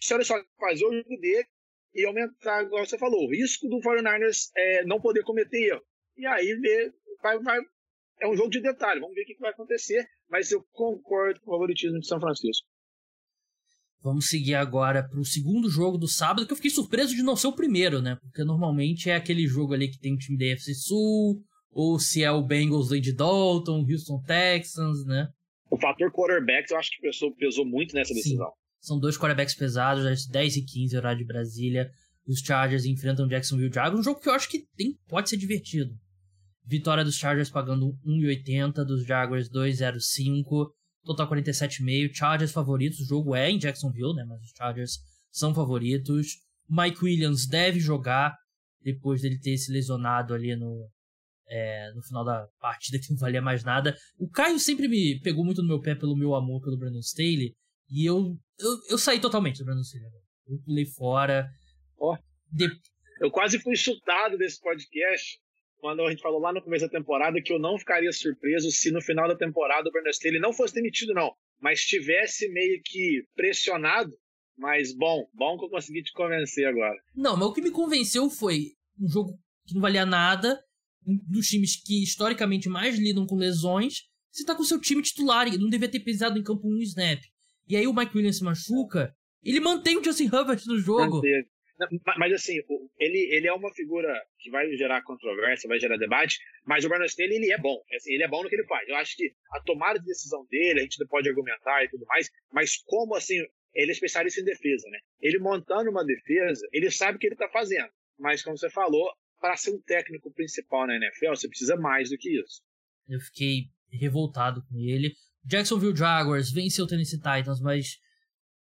O Seattle Seahawks fazer o jogo dele e aumentar, igual você falou, o risco do 49ers é, não poder cometer erro. E aí ver, vai, vai, é um jogo de detalhe, vamos ver o que vai acontecer, mas eu concordo com o favoritismo de São Francisco. Vamos seguir agora para o segundo jogo do sábado, que eu fiquei surpreso de não ser o primeiro, né? Porque normalmente é aquele jogo ali que tem o time da FC Sul, ou se é o Bengals Lady Dalton, Houston Texans, né? O fator quarterbacks eu acho que pesou, pesou muito nessa decisão. Sim. São dois quarterbacks pesados, às 10 e 15 horário de Brasília. Os Chargers enfrentam Jacksonville Jaguars, um jogo que eu acho que tem, pode ser divertido. Vitória dos Chargers pagando 1,80, dos Jaguars 2,05 total 47,5. Chargers favoritos. O jogo é em Jacksonville, né? Mas os Chargers são favoritos. Mike Williams deve jogar depois dele ter se lesionado ali no, é, no final da partida, que não valia mais nada. O Caio sempre me pegou muito no meu pé pelo meu amor pelo Brandon Staley. E eu, eu, eu saí totalmente do Brandon Staley. Eu pulei fora. Oh, de... Eu quase fui chutado desse podcast quando a gente falou lá no começo da temporada que eu não ficaria surpreso se no final da temporada o Brandon Staley não fosse demitido, não, mas tivesse meio que pressionado. Mas bom, bom que eu consegui te convencer agora. Não, mas o que me convenceu foi um jogo que não valia nada, um dos times que historicamente mais lidam com lesões. Você tá com seu time titular e não devia ter pisado em campo um snap. E aí o Mike Williams se machuca, ele mantém o Justin Herbert no jogo. Manteve. Mas assim, ele, ele é uma figura que vai gerar controvérsia, vai gerar debate, mas o Brandon Staley, ele é bom. Assim, ele é bom no que ele faz. Eu acho que a tomada de decisão dele, a gente pode argumentar e tudo mais, mas como assim, ele é especialista em defesa, né? Ele montando uma defesa, ele sabe o que ele está fazendo. Mas como você falou, para ser um técnico principal na NFL, você precisa mais do que isso. Eu fiquei revoltado com ele. Jacksonville Jaguars venceu o Tennessee Titans, mas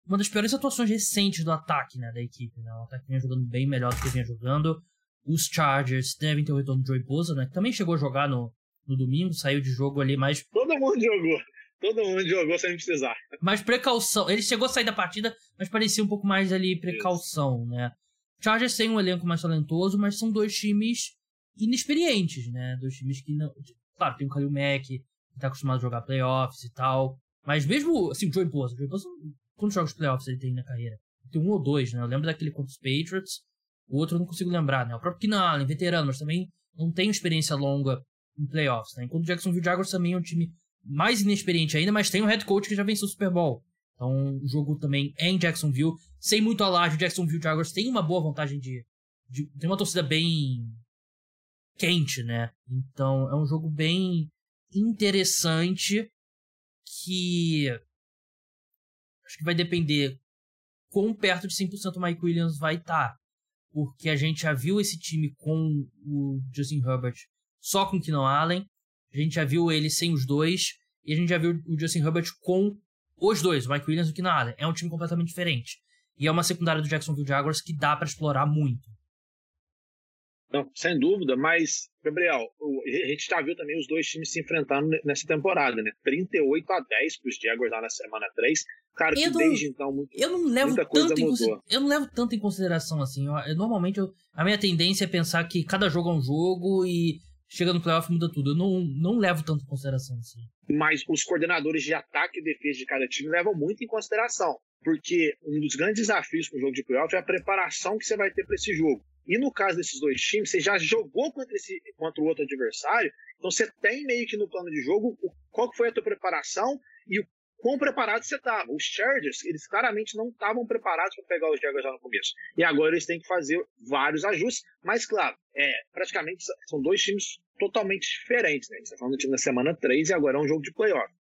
uma das piores atuações recentes do ataque né, da equipe. Né? O ataque vinha jogando bem melhor do que vinha jogando. Os Chargers devem ter o retorno do Joey Bosa, né? Que também chegou a jogar no, no domingo, saiu de jogo ali, mas. Todo mundo jogou. Todo mundo jogou sem precisar. Mas precaução. Ele chegou a sair da partida, mas parecia um pouco mais ali precaução, Isso. né? Chargers tem um elenco mais talentoso, mas são dois times inexperientes, né? Dois times que não. Claro, tem o Khalil Mack, que tá acostumado a jogar playoffs e tal. Mas mesmo, assim, o Joey Bosa. O Joey Bosa Quantos jogos de playoffs ele tem na carreira? Tem um ou dois, né? Eu lembro daquele contra os Patriots. O outro eu não consigo lembrar, né? O próprio Keenan Allen, veterano, mas também não tem experiência longa em playoffs, né? Enquanto o Jacksonville Jaguars também é um time mais inexperiente ainda, mas tem um head coach que já venceu o Super Bowl. Então, o jogo também é em Jacksonville. Sem muito alarde, o Jacksonville Jaguars tem uma boa vantagem de, de... Tem uma torcida bem quente, né? Então, é um jogo bem interessante que Acho que vai depender quão perto de 100% o Mike Williams vai estar. Tá, porque a gente já viu esse time com o Justin Herbert só com o Keenan Allen. A gente já viu ele sem os dois. E a gente já viu o Justin Herbert com os dois, o Mike Williams e o Keenan Allen. É um time completamente diferente. E é uma secundária do Jacksonville Jaguars que dá para explorar muito. Não, sem dúvida, mas, Gabriel, a gente já viu também os dois times se enfrentando nessa temporada, né? 38 a 10 para os Jaguars lá na semana 3. Cara, que não, desde então muito, eu não levo tanto em, Eu não levo tanto em consideração assim. Eu, eu, normalmente eu, a minha tendência é pensar que cada jogo é um jogo e chega no playoff muda tudo. Eu não, não levo tanto em consideração assim. Mas os coordenadores de ataque e defesa de cada time levam muito em consideração. Porque um dos grandes desafios para o jogo de playoff é a preparação que você vai ter para esse jogo. E no caso desses dois times, você já jogou contra, esse, contra o outro adversário, então você tem meio que no plano de jogo qual foi a tua preparação e o quão preparado você estava. Os Chargers, eles claramente não estavam preparados para pegar os Jaguars já no começo. E agora eles têm que fazer vários ajustes, mas claro, é, praticamente são dois times totalmente diferentes. Né? Gente está falando do time da semana 3 e agora é um jogo de playoff.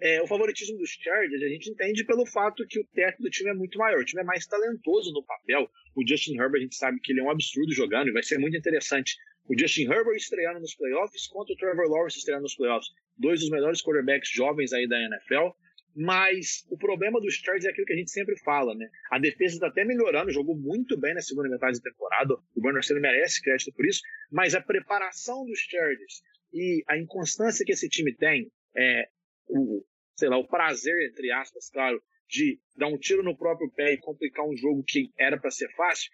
É, o favoritismo dos Chargers a gente entende pelo fato que o teto do time é muito maior. O time é mais talentoso no papel. O Justin Herbert, a gente sabe que ele é um absurdo jogando e vai ser muito interessante. O Justin Herbert estreando nos playoffs contra o Trevor Lawrence estreando nos playoffs. Dois dos melhores quarterbacks jovens aí da NFL. Mas o problema dos Chargers é aquilo que a gente sempre fala, né? A defesa está até melhorando, jogou muito bem na segunda metade da temporada. O Bernard Stanley merece crédito por isso. Mas a preparação dos Chargers e a inconstância que esse time tem é, o, sei lá, o prazer, entre aspas, claro, de dar um tiro no próprio pé e complicar um jogo que era para ser fácil,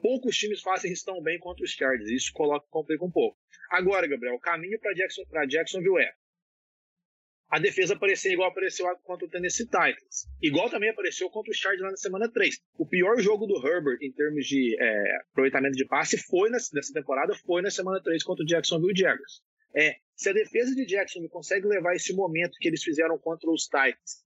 poucos times fazem estão bem contra os Chargers. Isso coloca, complica um pouco. Agora, Gabriel, o caminho para Jackson, Jacksonville é a defesa aparecer igual apareceu contra o Tennessee Titans. Igual também apareceu contra os Chargers lá na semana 3. O pior jogo do Herbert em termos de é, aproveitamento de passe foi nessa, nessa temporada, foi na semana 3 contra o Jacksonville Jaguars. É, se a defesa de Jacksonville consegue levar esse momento que eles fizeram contra os Titans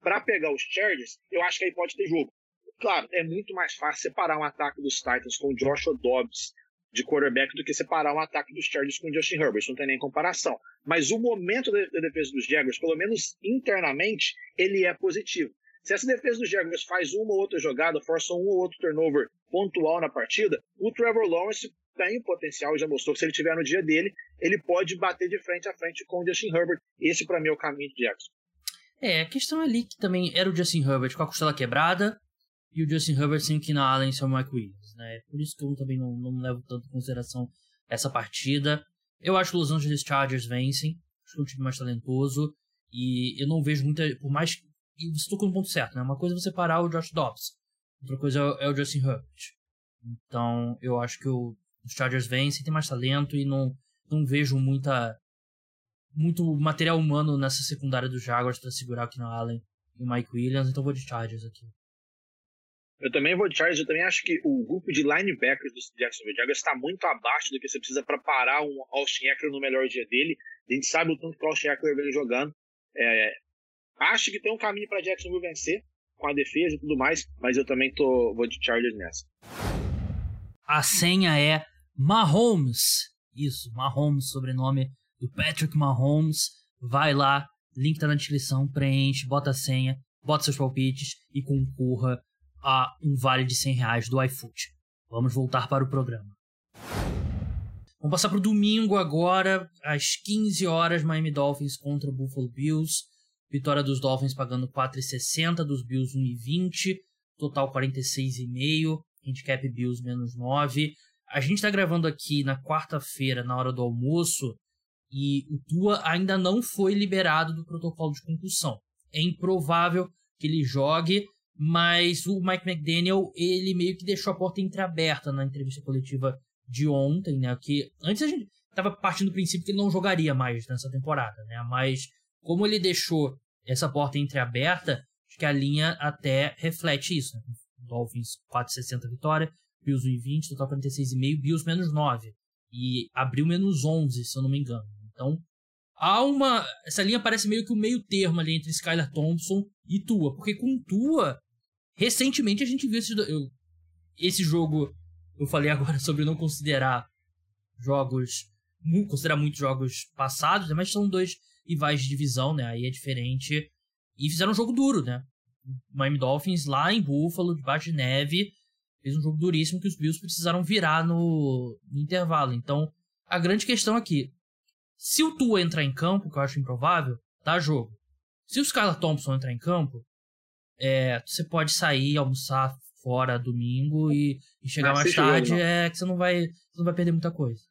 para pegar os Chargers, eu acho que aí pode ter jogo. Claro, é muito mais fácil separar um ataque dos Titans com o Joshua Dobbs de quarterback do que separar um ataque dos Chargers com o Justin Herbert. Não tem nem comparação. Mas o momento da defesa dos Jaguars, pelo menos internamente, ele é positivo. Se essa defesa dos Jaguars faz uma ou outra jogada, força um ou outro turnover pontual na partida, o Trevor Lawrence tem potencial, já mostrou que se ele tiver no dia dele, ele pode bater de frente a frente com o Justin Herbert. Esse, para mim, é o caminho de Jackson. É, a questão ali que também era o Justin Herbert com a costela quebrada e o Justin Herbert sem o Keenan Allen e o Mike Williams, né? Por isso que eu também não, não levo tanto em consideração essa partida. Eu acho que os Los Angeles Chargers vencem, acho que é um time mais talentoso e eu não vejo muita, por mais e você tocou no ponto certo, né? Uma coisa é você parar o Josh Dobbs, outra coisa é o Justin Herbert. Então, eu acho que o, os Chargers vencem, tem mais talento e não, não vejo muita muito material humano nessa secundária dos Jaguars para segurar aqui na Allen e o Mike Williams, então vou de Chargers aqui. Eu também vou de Chargers, eu também acho que o grupo de linebackers do Jacksonville Jaguars está muito abaixo do que você precisa para parar um Austin Eckler no melhor dia dele. A gente sabe o tanto que o Austin Eckler vem jogando. É, acho que tem um caminho para Jacksonville vencer com a defesa e tudo mais, mas eu também tô vou de Chargers nessa. A senha é Mahomes. Isso, Mahomes, sobrenome do Patrick Mahomes. Vai lá, link tá na descrição, preenche, bota a senha, bota seus palpites e concorra a um vale de 100 reais do iFood. Vamos voltar para o programa. Vamos passar para o domingo agora, às 15 horas, Miami Dolphins contra Buffalo Bills. Vitória dos Dolphins pagando 4,60, dos Bills 1,20, total 46,5, handicap Bills menos 9. A gente está gravando aqui na quarta-feira, na hora do almoço, e o Tua ainda não foi liberado do protocolo de concussão. É improvável que ele jogue, mas o Mike McDaniel, ele meio que deixou a porta entreaberta na entrevista coletiva de ontem, né? Que antes a gente estava partindo do princípio que ele não jogaria mais nessa temporada, né? Mas como ele deixou essa porta entreaberta, acho que a linha até reflete isso. Né? Dolphins 4,60 vitória, Bills 1,20, total 46,5, Bills menos 9. E abriu menos 11, se eu não me engano. Então, há uma. Essa linha parece meio que o um meio termo ali entre Skylar Thompson e Tua. Porque com Tua, recentemente a gente viu esse, eu, esse jogo. Eu falei agora sobre não considerar jogos. Considerar muitos jogos passados, né? mas são dois rivais de divisão, né? Aí é diferente. E fizeram um jogo duro, né? Miami Dolphins lá em Buffalo, debaixo de neve, fez um jogo duríssimo que os Bills precisaram virar no, no intervalo. Então, a grande questão aqui, se o Tua entrar em campo, que eu acho improvável, dá jogo. Se o Skylar Thompson entrar em campo, é, você pode sair, almoçar fora domingo e, e chegar mais tarde, jogo, é que você não vai, você não vai perder muita coisa.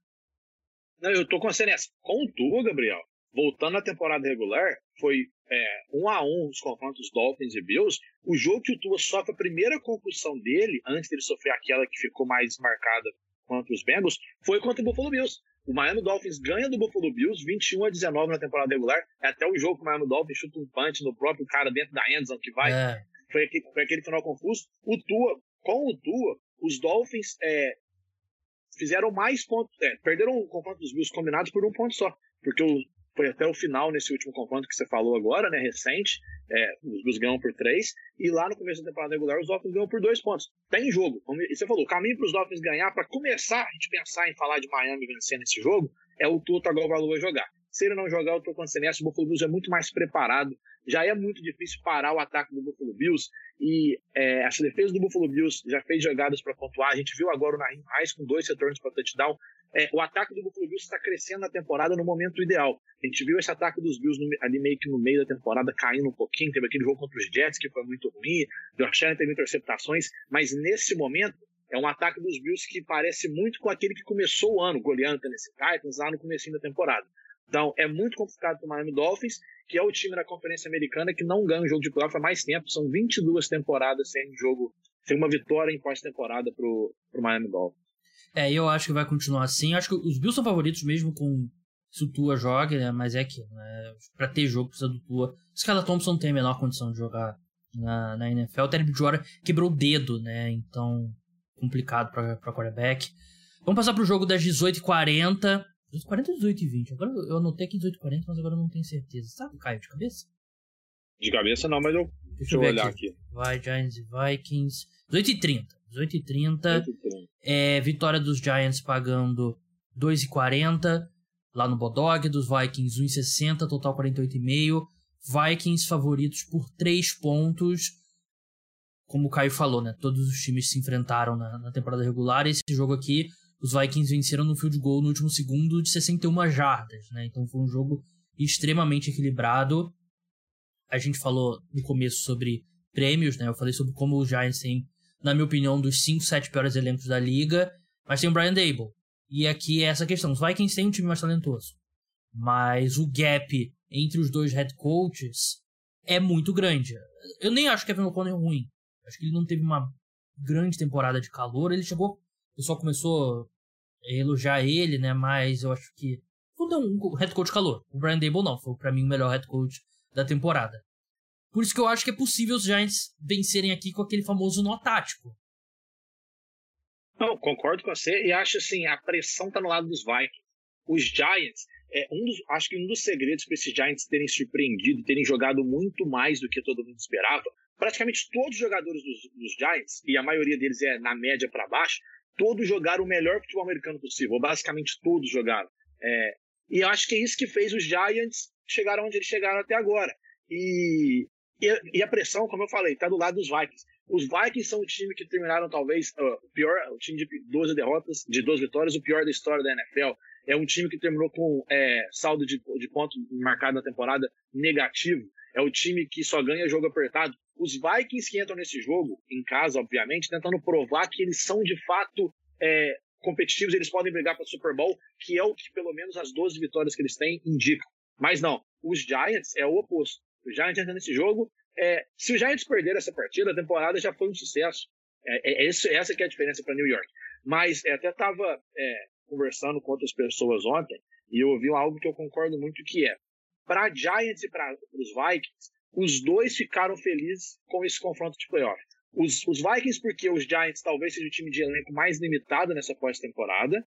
Não, eu tô com você nessa. Com o Tua, Gabriel, voltando à temporada regular, foi é, um a um os confrontos Dolphins e Bills. O jogo que o Tua sofre a primeira concussão dele, antes dele sofrer aquela que ficou mais marcada contra os Bengals, foi contra o Buffalo Bills. O Miami Dolphins ganha do Buffalo Bills 21 a 19 na temporada regular. É até o jogo que o Miami Dolphins chuta um punch no próprio cara dentro da endzone que vai. É. Foi, aquele, foi aquele final confuso. O Tua, com o Tua, os Dolphins é, fizeram mais pontos. É, perderam o confronto dos Bills combinados por um ponto só. Porque o foi até o final nesse último confronto que você falou agora, né, recente, é, os Bills ganham por três, e lá no começo da temporada regular os Dolphins ganham por dois pontos. Tem jogo. Como você falou, o caminho para os Dolphins ganhar, para começar a gente pensar em falar de Miami vencendo esse jogo, é o Tua Tagovailoa jogar. Se ele não jogar, eu tô com o Buffalo Bills é muito mais preparado. Já é muito difícil parar o ataque do Buffalo Bills. E é, essa defesa do Buffalo Bills já fez jogadas para pontuar. A gente viu agora o Naim Reis com dois retornos para touchdown. É, o ataque do Buffalo Bills está crescendo na temporada no momento ideal. A gente viu esse ataque dos Bills no, ali meio que no meio da temporada caindo um pouquinho. Teve aquele jogo contra os Jets que foi muito ruim. Josh Allen teve interceptações. Mas nesse momento, é um ataque dos Bills que parece muito com aquele que começou o ano, goleando Tennessee Titans lá no começo da temporada. Então, é muito complicado para o Miami Dolphins, que é o time da Conferência Americana que não ganha um jogo de playoff há mais tempo. São 22 temporadas sem jogo, sem uma vitória em pós-temporada para o Miami Dolphins. É, eu acho que vai continuar assim. Acho que os Bills são favoritos mesmo com se o Tua joga, né? Mas é que, né? Pra ter jogo precisa do Tua. Skylar Thompson tem a menor condição de jogar na, na NFL. O Terry Bridgewater quebrou o dedo, né? Então, complicado pra, pra quarterback. Vamos passar pro jogo das 18h40. 18h40 ou 18h20? Agora eu anotei aqui 18h40, mas agora eu não tenho certeza. Sabe, Caio, de cabeça? De cabeça não, mas eu. Deixa, deixa eu olhar aqui. aqui. Vai, Giants e Vikings. 18h30. 18h30. É, vitória dos Giants pagando 2,40 lá no Bodog, dos Vikings 1,60, total 48,5. Vikings favoritos por 3 pontos. Como o Caio falou, né? Todos os times se enfrentaram na, na temporada regular. Esse jogo aqui, os Vikings venceram no field goal no último segundo de 61 jardas, né? Então foi um jogo extremamente equilibrado. A gente falou no começo sobre prêmios, né? Eu falei sobre como o Giants tem, na minha opinião, dos 5, 7 piores elencos da liga. Mas tem o Brian Dable, e aqui é essa questão. Os Vikings têm um time mais talentoso. Mas o gap entre os dois head coaches é muito grande. Eu nem acho que Kevin O'Connor é ruim. Acho que ele não teve uma grande temporada de calor. Ele chegou. O pessoal começou a elogiar ele, né? Mas eu acho que. Foi um head coach calor. O Brian Dable não. Foi para mim o melhor head coach da temporada. Por isso que eu acho que é possível os Giants vencerem aqui com aquele famoso nó tático. Não, concordo com você e acho assim, a pressão tá no lado dos Vikings. Os Giants, é, um dos, acho que um dos segredos para esses Giants terem surpreendido, terem jogado muito mais do que todo mundo esperava, praticamente todos os jogadores dos, dos Giants, e a maioria deles é na média para baixo, todos jogaram o melhor futebol americano possível, basicamente todos jogaram. É, e acho que é isso que fez os Giants chegar onde eles chegaram até agora. E, e, e a pressão, como eu falei, está do lado dos Vikings. Os Vikings são o time que terminaram, talvez, o pior, o time de 12 derrotas, de 12 vitórias, o pior da história da NFL. É um time que terminou com é, saldo de, de ponto marcado na temporada negativo. É o time que só ganha jogo apertado. Os Vikings que entram nesse jogo, em casa, obviamente, tentando provar que eles são de fato é, competitivos, eles podem brigar para o Super Bowl, que é o que pelo menos as 12 vitórias que eles têm indicam. Mas não, os Giants é o oposto. Os Giants entram nesse jogo é, se o Giants perder essa partida, a temporada já foi um sucesso. É, é, essa que é a diferença para New York. Mas é, até estava é, conversando com outras pessoas ontem e eu ouvi algo que eu concordo muito que é para Giants e para os Vikings, os dois ficaram felizes com esse confronto de playoff. Os, os Vikings porque os Giants talvez seja o time de elenco mais limitado nessa pós-temporada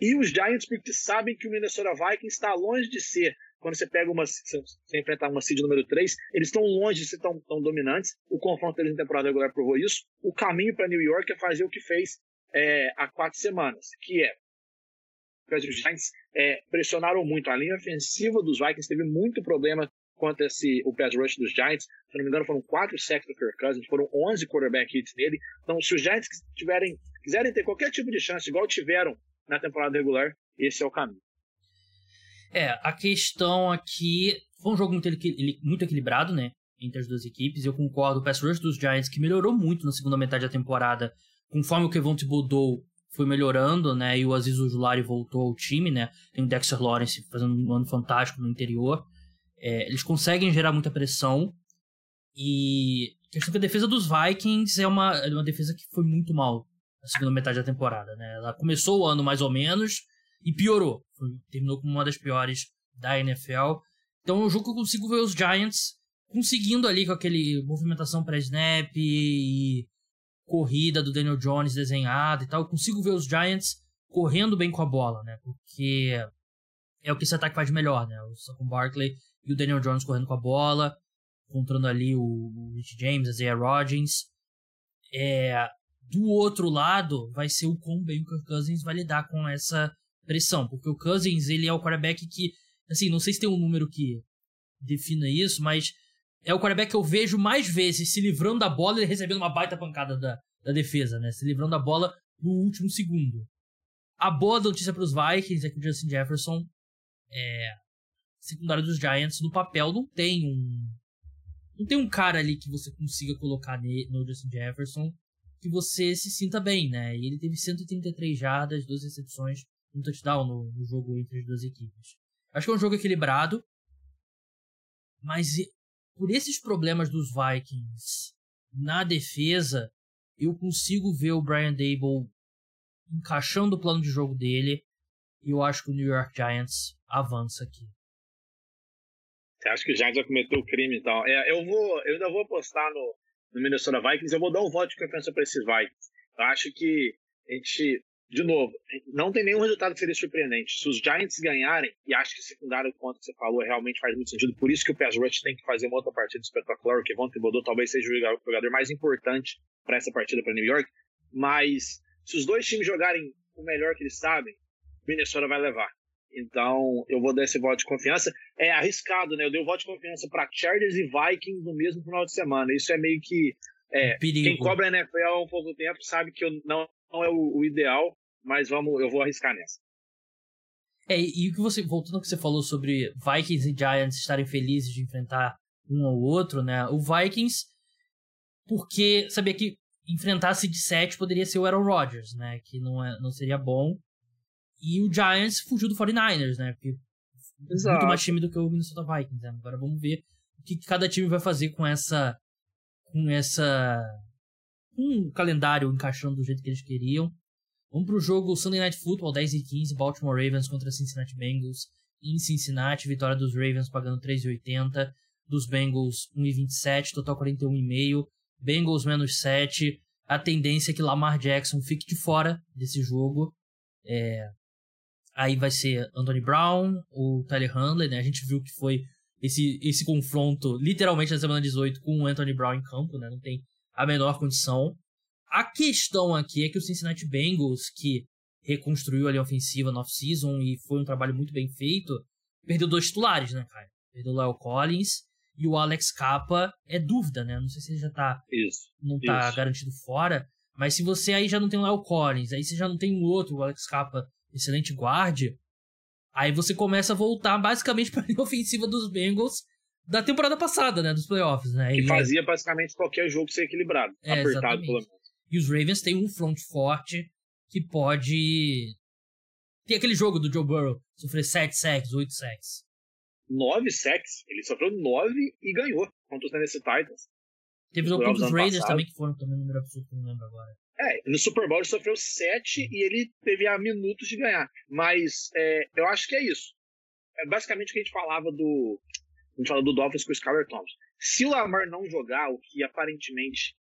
e os Giants porque sabem que o Minnesota Vikings está longe de ser quando você pega uma. Você enfrentar uma seed número 3, eles estão longe de ser tão, tão dominantes. O confronto deles na temporada regular provou isso. O caminho para New York é fazer o que fez é, há quatro semanas, que é. Os Giants é, pressionaram muito. A linha ofensiva dos Vikings teve muito problema contra esse, o pass rush dos Giants. Se não me engano, foram quatro sacks do Kirk Cousins, foram 11 quarterback hits nele. Então, se os Giants tiverem, quiserem ter qualquer tipo de chance, igual tiveram na temporada regular, esse é o caminho. É, a questão aqui. Foi um jogo muito, muito equilibrado, né? Entre as duas equipes. Eu concordo. O pass rush dos Giants, que melhorou muito na segunda metade da temporada, conforme o Kevon Thibodeau foi melhorando, né? E o Aziz Ojulari voltou ao time, né? Tem o Dexter Lawrence fazendo um ano fantástico no interior. É, eles conseguem gerar muita pressão. E a questão é que a defesa dos Vikings é uma, é uma defesa que foi muito mal na segunda metade da temporada, né? Ela começou o ano mais ou menos, e piorou. Terminou como uma das piores da NFL. Então é um jogo que eu consigo ver os Giants conseguindo ali com aquele movimentação pré-snap e corrida do Daniel Jones desenhada e tal. Eu consigo ver os Giants correndo bem com a bola, né? Porque é o que esse ataque faz melhor, né? O Saquon Barkley e o Daniel Jones correndo com a bola, encontrando ali o, Rich James, a Zaya Rodgers. É, do outro lado, vai ser o quão bem o Kirk Cousins vai lidar com essa pressão, porque o Cousins, ele é o quarterback que, assim, não sei se tem um número que defina isso, mas é o quarterback que eu vejo mais vezes se livrando da bola e recebendo uma baita pancada da, da defesa, né? Se livrando da bola no último segundo. A boa notícia para os Vikings é que o Justin Jefferson, é, secundário dos Giants, no papel não tem um não tem um cara ali que você consiga colocar no Justin Jefferson que você se sinta bem, né? E ele teve 133 jardas, duas recepções, um touchdown no, no jogo entre as duas equipes. Acho que é um jogo equilibrado, mas por esses problemas dos Vikings na defesa, eu consigo ver o Brian Dable encaixando o plano de jogo dele e eu acho que o New York Giants avança aqui. Você acha que o Giants já cometeu o crime e tal? É, eu, vou, eu ainda vou apostar no, no Minnesota Vikings, eu vou dar um voto de confiança para esses Vikings. Eu acho que a gente de novo, não tem nenhum resultado que seria surpreendente. Se os Giants ganharem, e acho que secundário que você falou realmente faz muito sentido, por isso que o Pass Rush tem que fazer uma outra partida espetacular, que Von Thibodeau talvez seja o jogador mais importante para essa partida para New York, mas se os dois times jogarem o melhor que eles sabem, Minnesota vai levar. Então, eu vou dar esse voto de confiança. É arriscado, né? Eu dei o voto de confiança para Chargers e Vikings no mesmo final de semana. Isso é meio que. É, quem cobra a NFL há um pouco tempo sabe que não, não é o, o, ideal, mas vamos, eu vou arriscar nessa. É, e o que você, voltando ao que você falou sobre Vikings e Giants estarem felizes de enfrentar um ao outro, né? O Vikings, porque sabia que enfrentasse de 7 poderia ser o Aaron Rodgers, né? Que não, é, não seria bom. E o Giants fugiu do 49ers, né? Porque Exato. muito mais time do que o Minnesota Vikings. Né? Agora vamos ver o que cada time vai fazer com essa. com essa. com um calendário encaixando do jeito que eles queriam. Vamos pro jogo Sunday Night Football, 10 e 15, Baltimore Ravens contra Cincinnati Bengals. Em Cincinnati, vitória dos Ravens pagando 3,80, dos Bengals 1,27, total 41,5. Bengals menos 7. A tendência é que Lamar Jackson fique de fora desse jogo. É, Aí vai ser Anthony Brown, o Tyler Handley, né? A gente viu que foi esse, esse confronto literalmente na semana 18 com o Anthony Brown em campo, né? Não tem a menor condição. A questão aqui é que o Cincinnati Bengals, que reconstruiu ali a ofensiva no off-season e foi um trabalho muito bem feito, perdeu dois titulares, né, cara? Perdeu o Lyle Collins e o Alex Capa é dúvida, né? Não sei se ele já tá. Isso. Não tá isso. garantido fora. Mas se você aí já não tem o Lyle Collins, aí você já não tem o outro, o Alex Capa, excelente guarde, aí você começa a voltar basicamente para a linha ofensiva dos Bengals da temporada passada, né, dos playoffs, né? Que fazia basicamente qualquer jogo ser equilibrado, é, apertado exatamente. pelo menos. E os Ravens têm um front forte que pode tem aquele jogo do Joe Burrow, sofrer 7 sacks, 8 sacks. 9 sacks, ele sofreu 9 e ganhou contra os Tennessee Titans. Teve o jogo dos Raiders passado. também, que foram também um número absurdo, não lembro agora. É, no Super Bowl ele sofreu 7 e ele teve a minutos de ganhar. Mas é, eu acho que é isso. É basicamente o que a gente falava do. A gente fala do Dolphins com o Skyler Thomas. Se o Lamar não jogar, o que aparentemente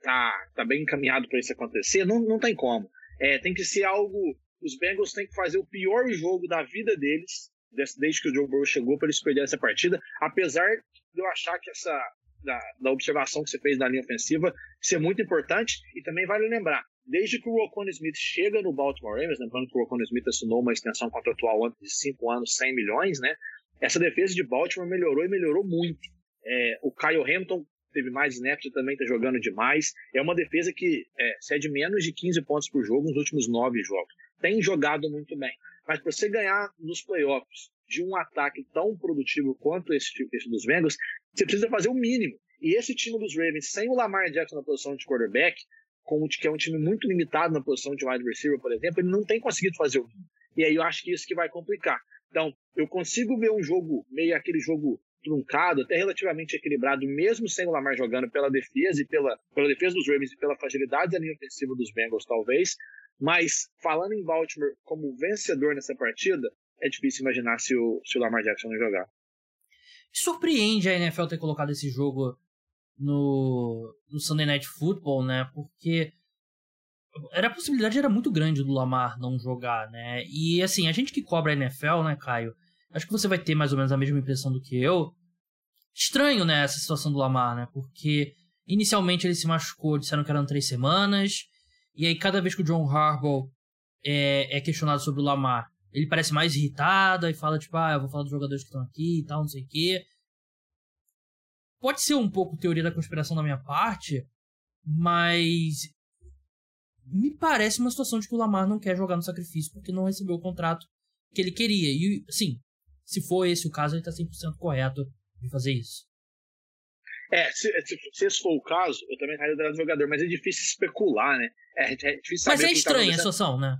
tá, tá bem encaminhado para isso acontecer, não, não tem como. É, tem que ser algo. Os Bengals têm que fazer o pior jogo da vida deles, desde que o Joe Burrow chegou, para eles perderem essa partida. Apesar de eu achar que essa da, da, observação que você fez da linha ofensiva ser muito importante e também vale lembrar, desde que o Rocon Smith chega no Baltimore Ravens, lembrando que o Rocon Smith assinou uma extensão contratual antes de 5 anos, 100 milhões, né? Essa defesa de Baltimore melhorou e melhorou muito. É, o Kyle Hamilton teve mais snaps e também está jogando demais. É uma defesa que é, cede menos de 15 pontos por jogo nos últimos nove jogos. Tem jogado muito bem. Mas para você ganhar nos playoffs de um ataque tão produtivo quanto esse, esse dos Bengals, você precisa fazer o mínimo. E esse time dos Ravens, sem o Lamar Jackson na posição de quarterback, com, que é um time muito limitado na posição de wide receiver, por exemplo, ele não tem conseguido fazer o mínimo. E aí eu acho que isso que vai complicar. Então, eu consigo ver um jogo, meio aquele jogo truncado, até relativamente equilibrado, mesmo sem o Lamar jogando pela defesa e pela, pela defesa dos Ravens e pela fragilidade da linha ofensiva dos Bengals, talvez. Mas, falando em Baltimore como vencedor nessa partida, é difícil imaginar se o, se o Lamar Jackson não jogar. Surpreende a NFL ter colocado esse jogo no, no Sunday Night Football, né? Porque era a possibilidade era muito grande do Lamar não jogar, né? E assim, a gente que cobra a NFL, né, Caio? Acho que você vai ter mais ou menos a mesma impressão do que eu. Estranho, né, essa situação do Lamar, né? Porque inicialmente ele se machucou, disseram que eram três semanas. E aí, cada vez que o John Harbaugh é, é questionado sobre o Lamar, ele parece mais irritado, e fala, tipo, ah, eu vou falar dos jogadores que estão aqui e tal, não sei o quê. Pode ser um pouco teoria da conspiração da minha parte, mas me parece uma situação de que o Lamar não quer jogar no sacrifício porque não recebeu o contrato que ele queria. E, sim, se for esse o caso, ele está 100% correto de fazer isso. É, se, se, se, esse for o caso, eu também estaria do jogador, mas é difícil especular, né? É, é difícil saber Mas é estranha tá a situação, né?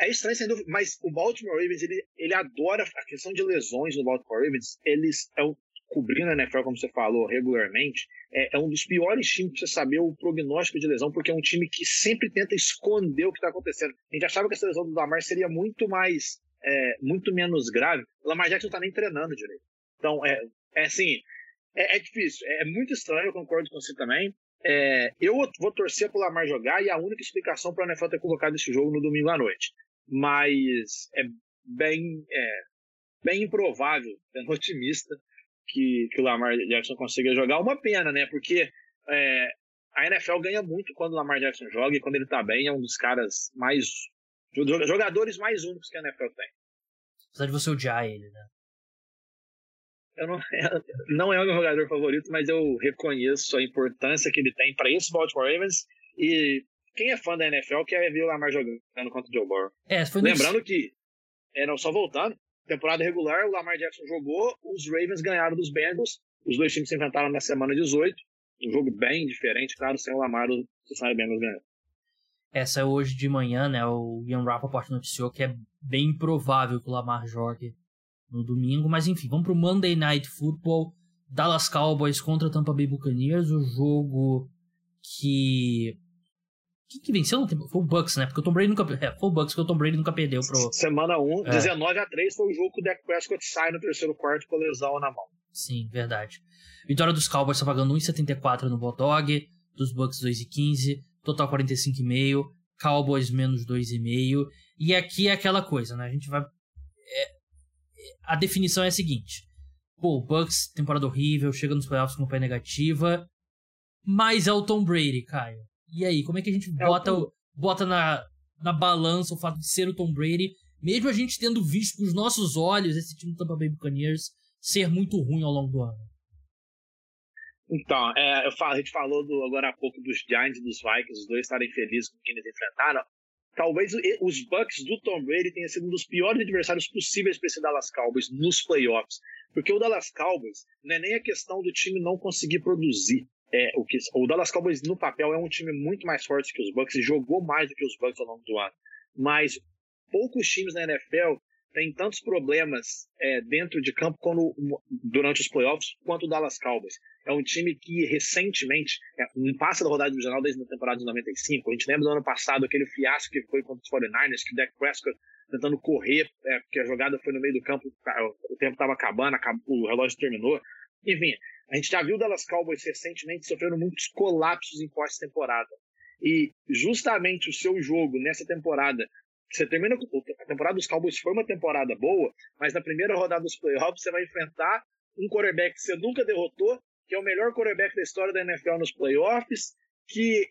É estranho, sem dúvida, mas o Baltimore Ravens, ele, ele adora a questão de lesões no Baltimore Ravens. Eles é um, cobrindo a NFL, como você falou, regularmente, é, é um dos piores times para você saber o prognóstico de lesão, porque é um time que sempre tenta esconder o que está acontecendo. A gente achava que essa lesão do Lamar seria muito mais, é, muito menos grave. O Lamar Jackson não está nem treinando direito. Então, é, é assim, é, é, difícil, é, muito estranho, eu concordo com você também. É, eu vou torcer pro Lamar jogar e a única explicação para o NFL ter colocado esse jogo no domingo à noite. Mas é bem, é, bem improvável, sendo otimista, que, que o Lamar Jackson consiga jogar. Uma pena, né? Porque é, a NFL ganha muito quando o Lamar Jackson joga e quando ele tá bem é um dos caras mais. jogadores mais únicos que a NFL tem. Apesar de você odiar ele, né? Eu não, não é o meu jogador favorito, mas eu reconheço a importância que ele tem para esse Baltimore Ravens e quem é fã da NFL quer ver o Lamar jogando contra o Joe Burrow. É, Lembrando que, é, não, só voltando, temporada regular, o Lamar Jackson jogou, os Ravens ganharam dos Bengals, os dois times se enfrentaram na semana 18, um jogo bem diferente, claro, sem o Lamar, o Cincinnati Bengals ganhando. Essa é hoje de manhã, né, o Ian Rappaport noticiou que é bem improvável que o Lamar jogue no domingo, mas enfim, vamos pro Monday Night Football, Dallas Cowboys contra Tampa Bay Buccaneers, o jogo que quem que venceu? Foi o Bucks, né? Porque o Tom Brady nunca. É, foi o Bucks que o Tom Brady nunca perdeu pro. Semana 1, é. 19 a 3 foi o jogo que o Dak Prescott sai no terceiro quarto com a lesão na mão. Sim, verdade. Vitória dos Cowboys tá pagando 1,74 no Bulldog, dos Bucks 2,15, total 45,5, Cowboys menos 2,5. E aqui é aquela coisa, né? A gente vai. É... A definição é a seguinte: pô, o Bucks, temporada horrível, chega nos playoffs com pé negativa, mas é o Tom Brady, Caio. E aí, como é que a gente é bota, o... bota na, na balança o fato de ser o Tom Brady, mesmo a gente tendo visto com os nossos olhos esse time do Tampa Bay Buccaneers ser muito ruim ao longo do ano? Então, é, eu falo, a gente falou do, agora há pouco dos Giants e dos Vikings, os dois estarem felizes com quem eles enfrentaram. Talvez os Bucks do Tom Brady tenha sido um dos piores adversários possíveis para esse Dallas Cowboys nos playoffs. Porque o Dallas Cowboys não é nem a questão do time não conseguir produzir é, o, que, o Dallas Cowboys no papel é um time muito mais forte que os Bucks e jogou mais do que os Bucks ao longo do ano. Mas poucos times na NFL têm tantos problemas é, dentro de campo quando, durante os playoffs quanto o Dallas Cowboys. É um time que recentemente é, não passa da rodada divisional desde a temporada de 95. A gente lembra do ano passado aquele fiasco que foi contra os 49ers, que o Dak Prescott tentando correr, é, porque a jogada foi no meio do campo, o tempo estava acabando, o relógio terminou. Enfim, a gente já viu Dallas Cowboys recentemente sofrendo muitos colapsos em pós-temporada. E justamente o seu jogo nessa temporada, você termina a temporada dos Cowboys foi uma temporada boa, mas na primeira rodada dos playoffs você vai enfrentar um quarterback que você nunca derrotou, que é o melhor quarterback da história da NFL nos playoffs, que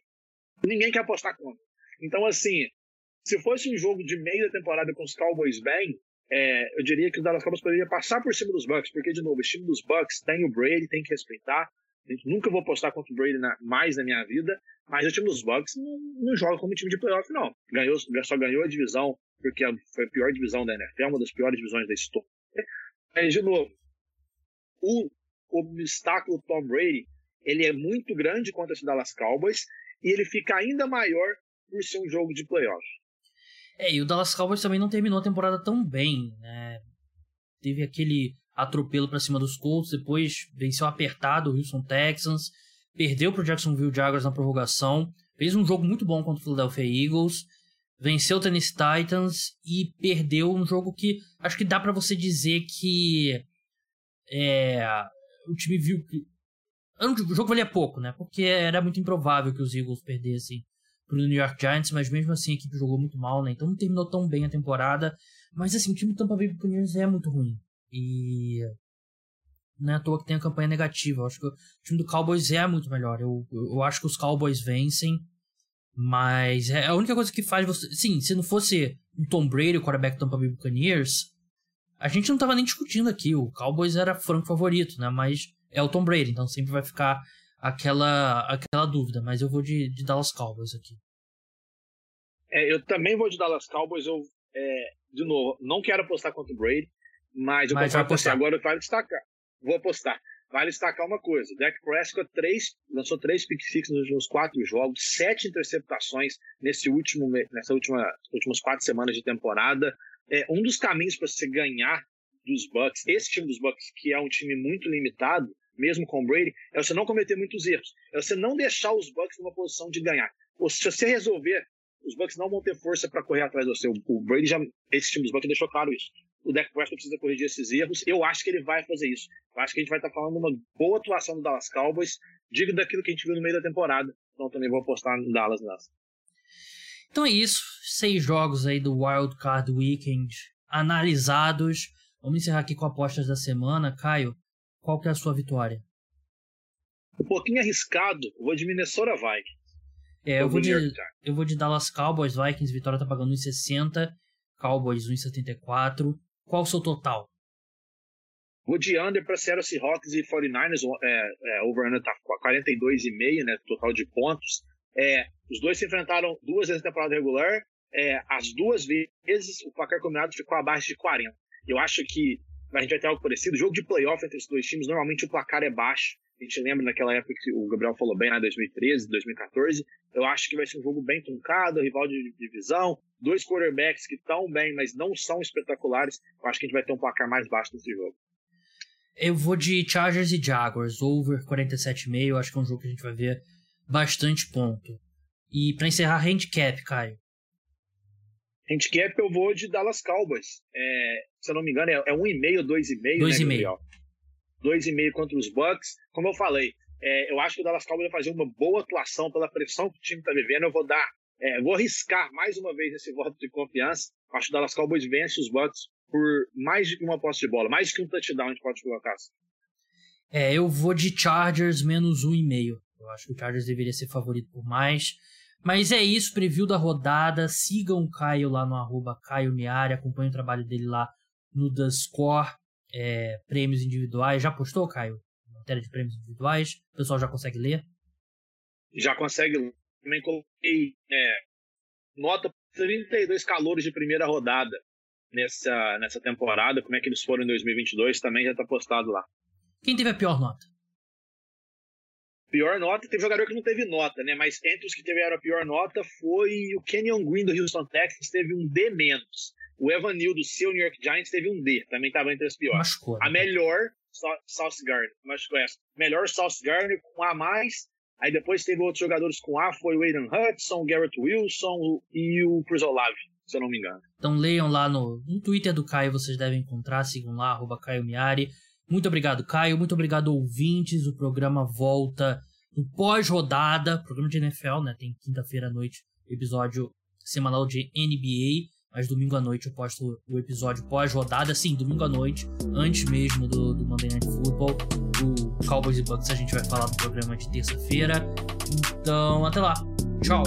ninguém quer apostar contra. Então, assim, se fosse um jogo de meia temporada com os Cowboys bem, é, eu diria que o Dallas Cowboys poderia passar por cima dos Bucks, porque, de novo, o time dos Bucks tem o Brady, tem que respeitar. Nunca vou apostar contra o Brady na, mais na minha vida, mas o time dos Bucks não, não joga como time de playoff, não. Ganhou, só ganhou a divisão porque foi a pior divisão da NFL, uma das piores divisões da história. Mas, de novo, o obstáculo Tom Brady ele é muito grande contra esse Dallas Cowboys e ele fica ainda maior por ser um jogo de playoff. É, e o Dallas Cowboys também não terminou a temporada tão bem, né? Teve aquele atropelo para cima dos Colts, depois venceu apertado o Houston Texans, perdeu para o Jacksonville Jaguars na prorrogação, fez um jogo muito bom contra o Philadelphia Eagles, venceu o Tennessee Titans e perdeu um jogo que acho que dá para você dizer que é, o time viu que o jogo valia pouco, né? Porque era muito improvável que os Eagles perdessem pro New York Giants, mas mesmo assim a equipe jogou muito mal, né? Então não terminou tão bem a temporada. Mas assim, o time do Tampa Bay Buccaneers é muito ruim. E não é à toa que tem a campanha negativa. Eu acho que o time do Cowboys é muito melhor. Eu, eu acho que os Cowboys vencem, mas é a única coisa que faz você. Sim, se não fosse o Tom Brady, o quarterback do Tampa Bay Buccaneers, a gente não tava nem discutindo aqui. O Cowboys era franco favorito, né? Mas é o Tom Brady, então sempre vai ficar aquela, aquela dúvida, mas eu vou de, de Dallas Cowboys aqui. É, eu também vou de Dallas Cowboys. Eu, é, de novo, não quero apostar contra o Brady, mas eu mas vou apostar agora. Vale destacar. Vou apostar. Vale destacar uma coisa: Dak Prescott três, lançou três pick six nos últimos quatro jogos, sete interceptações nesse último, nessa última, últimas quatro semanas de temporada. É, um dos caminhos para você ganhar dos Bucks, esse time dos Bucks, que é um time muito limitado, mesmo com o Brady, é você não cometer muitos erros. É você não deixar os Bucks numa posição de ganhar. Ou se você resolver, os Bucks não vão ter força para correr atrás de você. O Brady já, esse time dos Bucks deixou claro isso. O Dak Prescott precisa corrigir esses erros. Eu acho que ele vai fazer isso. Eu acho que a gente vai estar falando de uma boa atuação do Dallas Cowboys digo daquilo que a gente viu no meio da temporada. Então também vou apostar no Dallas nessa. Então é isso. Seis jogos aí do Wild Card Weekend analisados. Vamos encerrar aqui com apostas da semana. Caio, qual que é a sua vitória? Um pouquinho arriscado. Eu vou de Minnesota Vikings. É, eu vou, de, eu vou de Dallas Cowboys, Vikings, Vitória tá pagando 1,60, Cowboys 1,74. Qual o seu total? Vou de under para Seattle Seahawks e 49ers, é, é, over-under tá 42,5, né, total de pontos. É, os dois se enfrentaram duas vezes na temporada regular, é, as duas vezes o placar combinado ficou abaixo de 40. Eu acho que a gente vai ter algo parecido. Jogo de playoff entre esses dois times, normalmente o placar é baixo. A gente lembra naquela época que o Gabriel falou bem, né, 2013, 2014. Eu acho que vai ser um jogo bem truncado, rival de divisão, dois quarterbacks que estão bem, mas não são espetaculares. Eu acho que a gente vai ter um placar mais baixo nesse jogo. Eu vou de Chargers e Jaguars, over 47,5. Acho que é um jogo que a gente vai ver bastante ponto. E para encerrar, handicap, Caio. Handicap eu vou de Dallas Cowboys. É, se eu não me engano, é, é 1,5, 2,5. 2,5. 2,5 contra os Bucks. Como eu falei, é, eu acho que o Dallas Cowboys vai fazer uma boa atuação pela pressão que o time está vivendo. Eu vou dar, é, vou arriscar mais uma vez esse voto de confiança. Acho que o Dallas Cowboys vence os Bucks por mais de uma posse de bola, mais de que um touchdown a gente pode colocar. É, eu vou de Chargers menos 1,5. Eu acho que o Chargers deveria ser favorito por mais. Mas é isso, preview da rodada. Sigam o Caio lá no arroba Caio Miari, acompanhem o trabalho dele lá no The Score, é, prêmios individuais. Já postou, Caio? Matéria de prêmios individuais. O pessoal já consegue ler? Já consegue. Também coloquei é, nota 32 calores de primeira rodada nessa, nessa temporada. Como é que eles foram em 2022 também já está postado lá. Quem teve a pior nota? Pior nota, teve jogador que não teve nota, né? Mas entre os que tiveram a pior nota foi o Kenyon Green do Houston Texans, teve um D-. O Evan Neal do seu New York Giants teve um D, também estava entre as piores. Machucou, né? A melhor, South Garden, machucou essa. Melhor South Garden com A+, aí depois teve outros jogadores com A, foi o Aiden Hudson, Garrett Wilson e o Chris Olave, se eu não me engano. Então leiam lá no, no Twitter do Caio, vocês devem encontrar, sigam lá, arroba Caio Miari. Muito obrigado, Caio. Muito obrigado, ouvintes. O programa volta no pós-rodada. Programa de NFL, né? Tem quinta-feira à noite episódio semanal de NBA. Mas domingo à noite eu posto o episódio pós-rodada. Sim, domingo à noite, antes mesmo do, do Monday Night Football. O Cowboys e Bucks a gente vai falar no programa de terça-feira. Então, até lá. Tchau.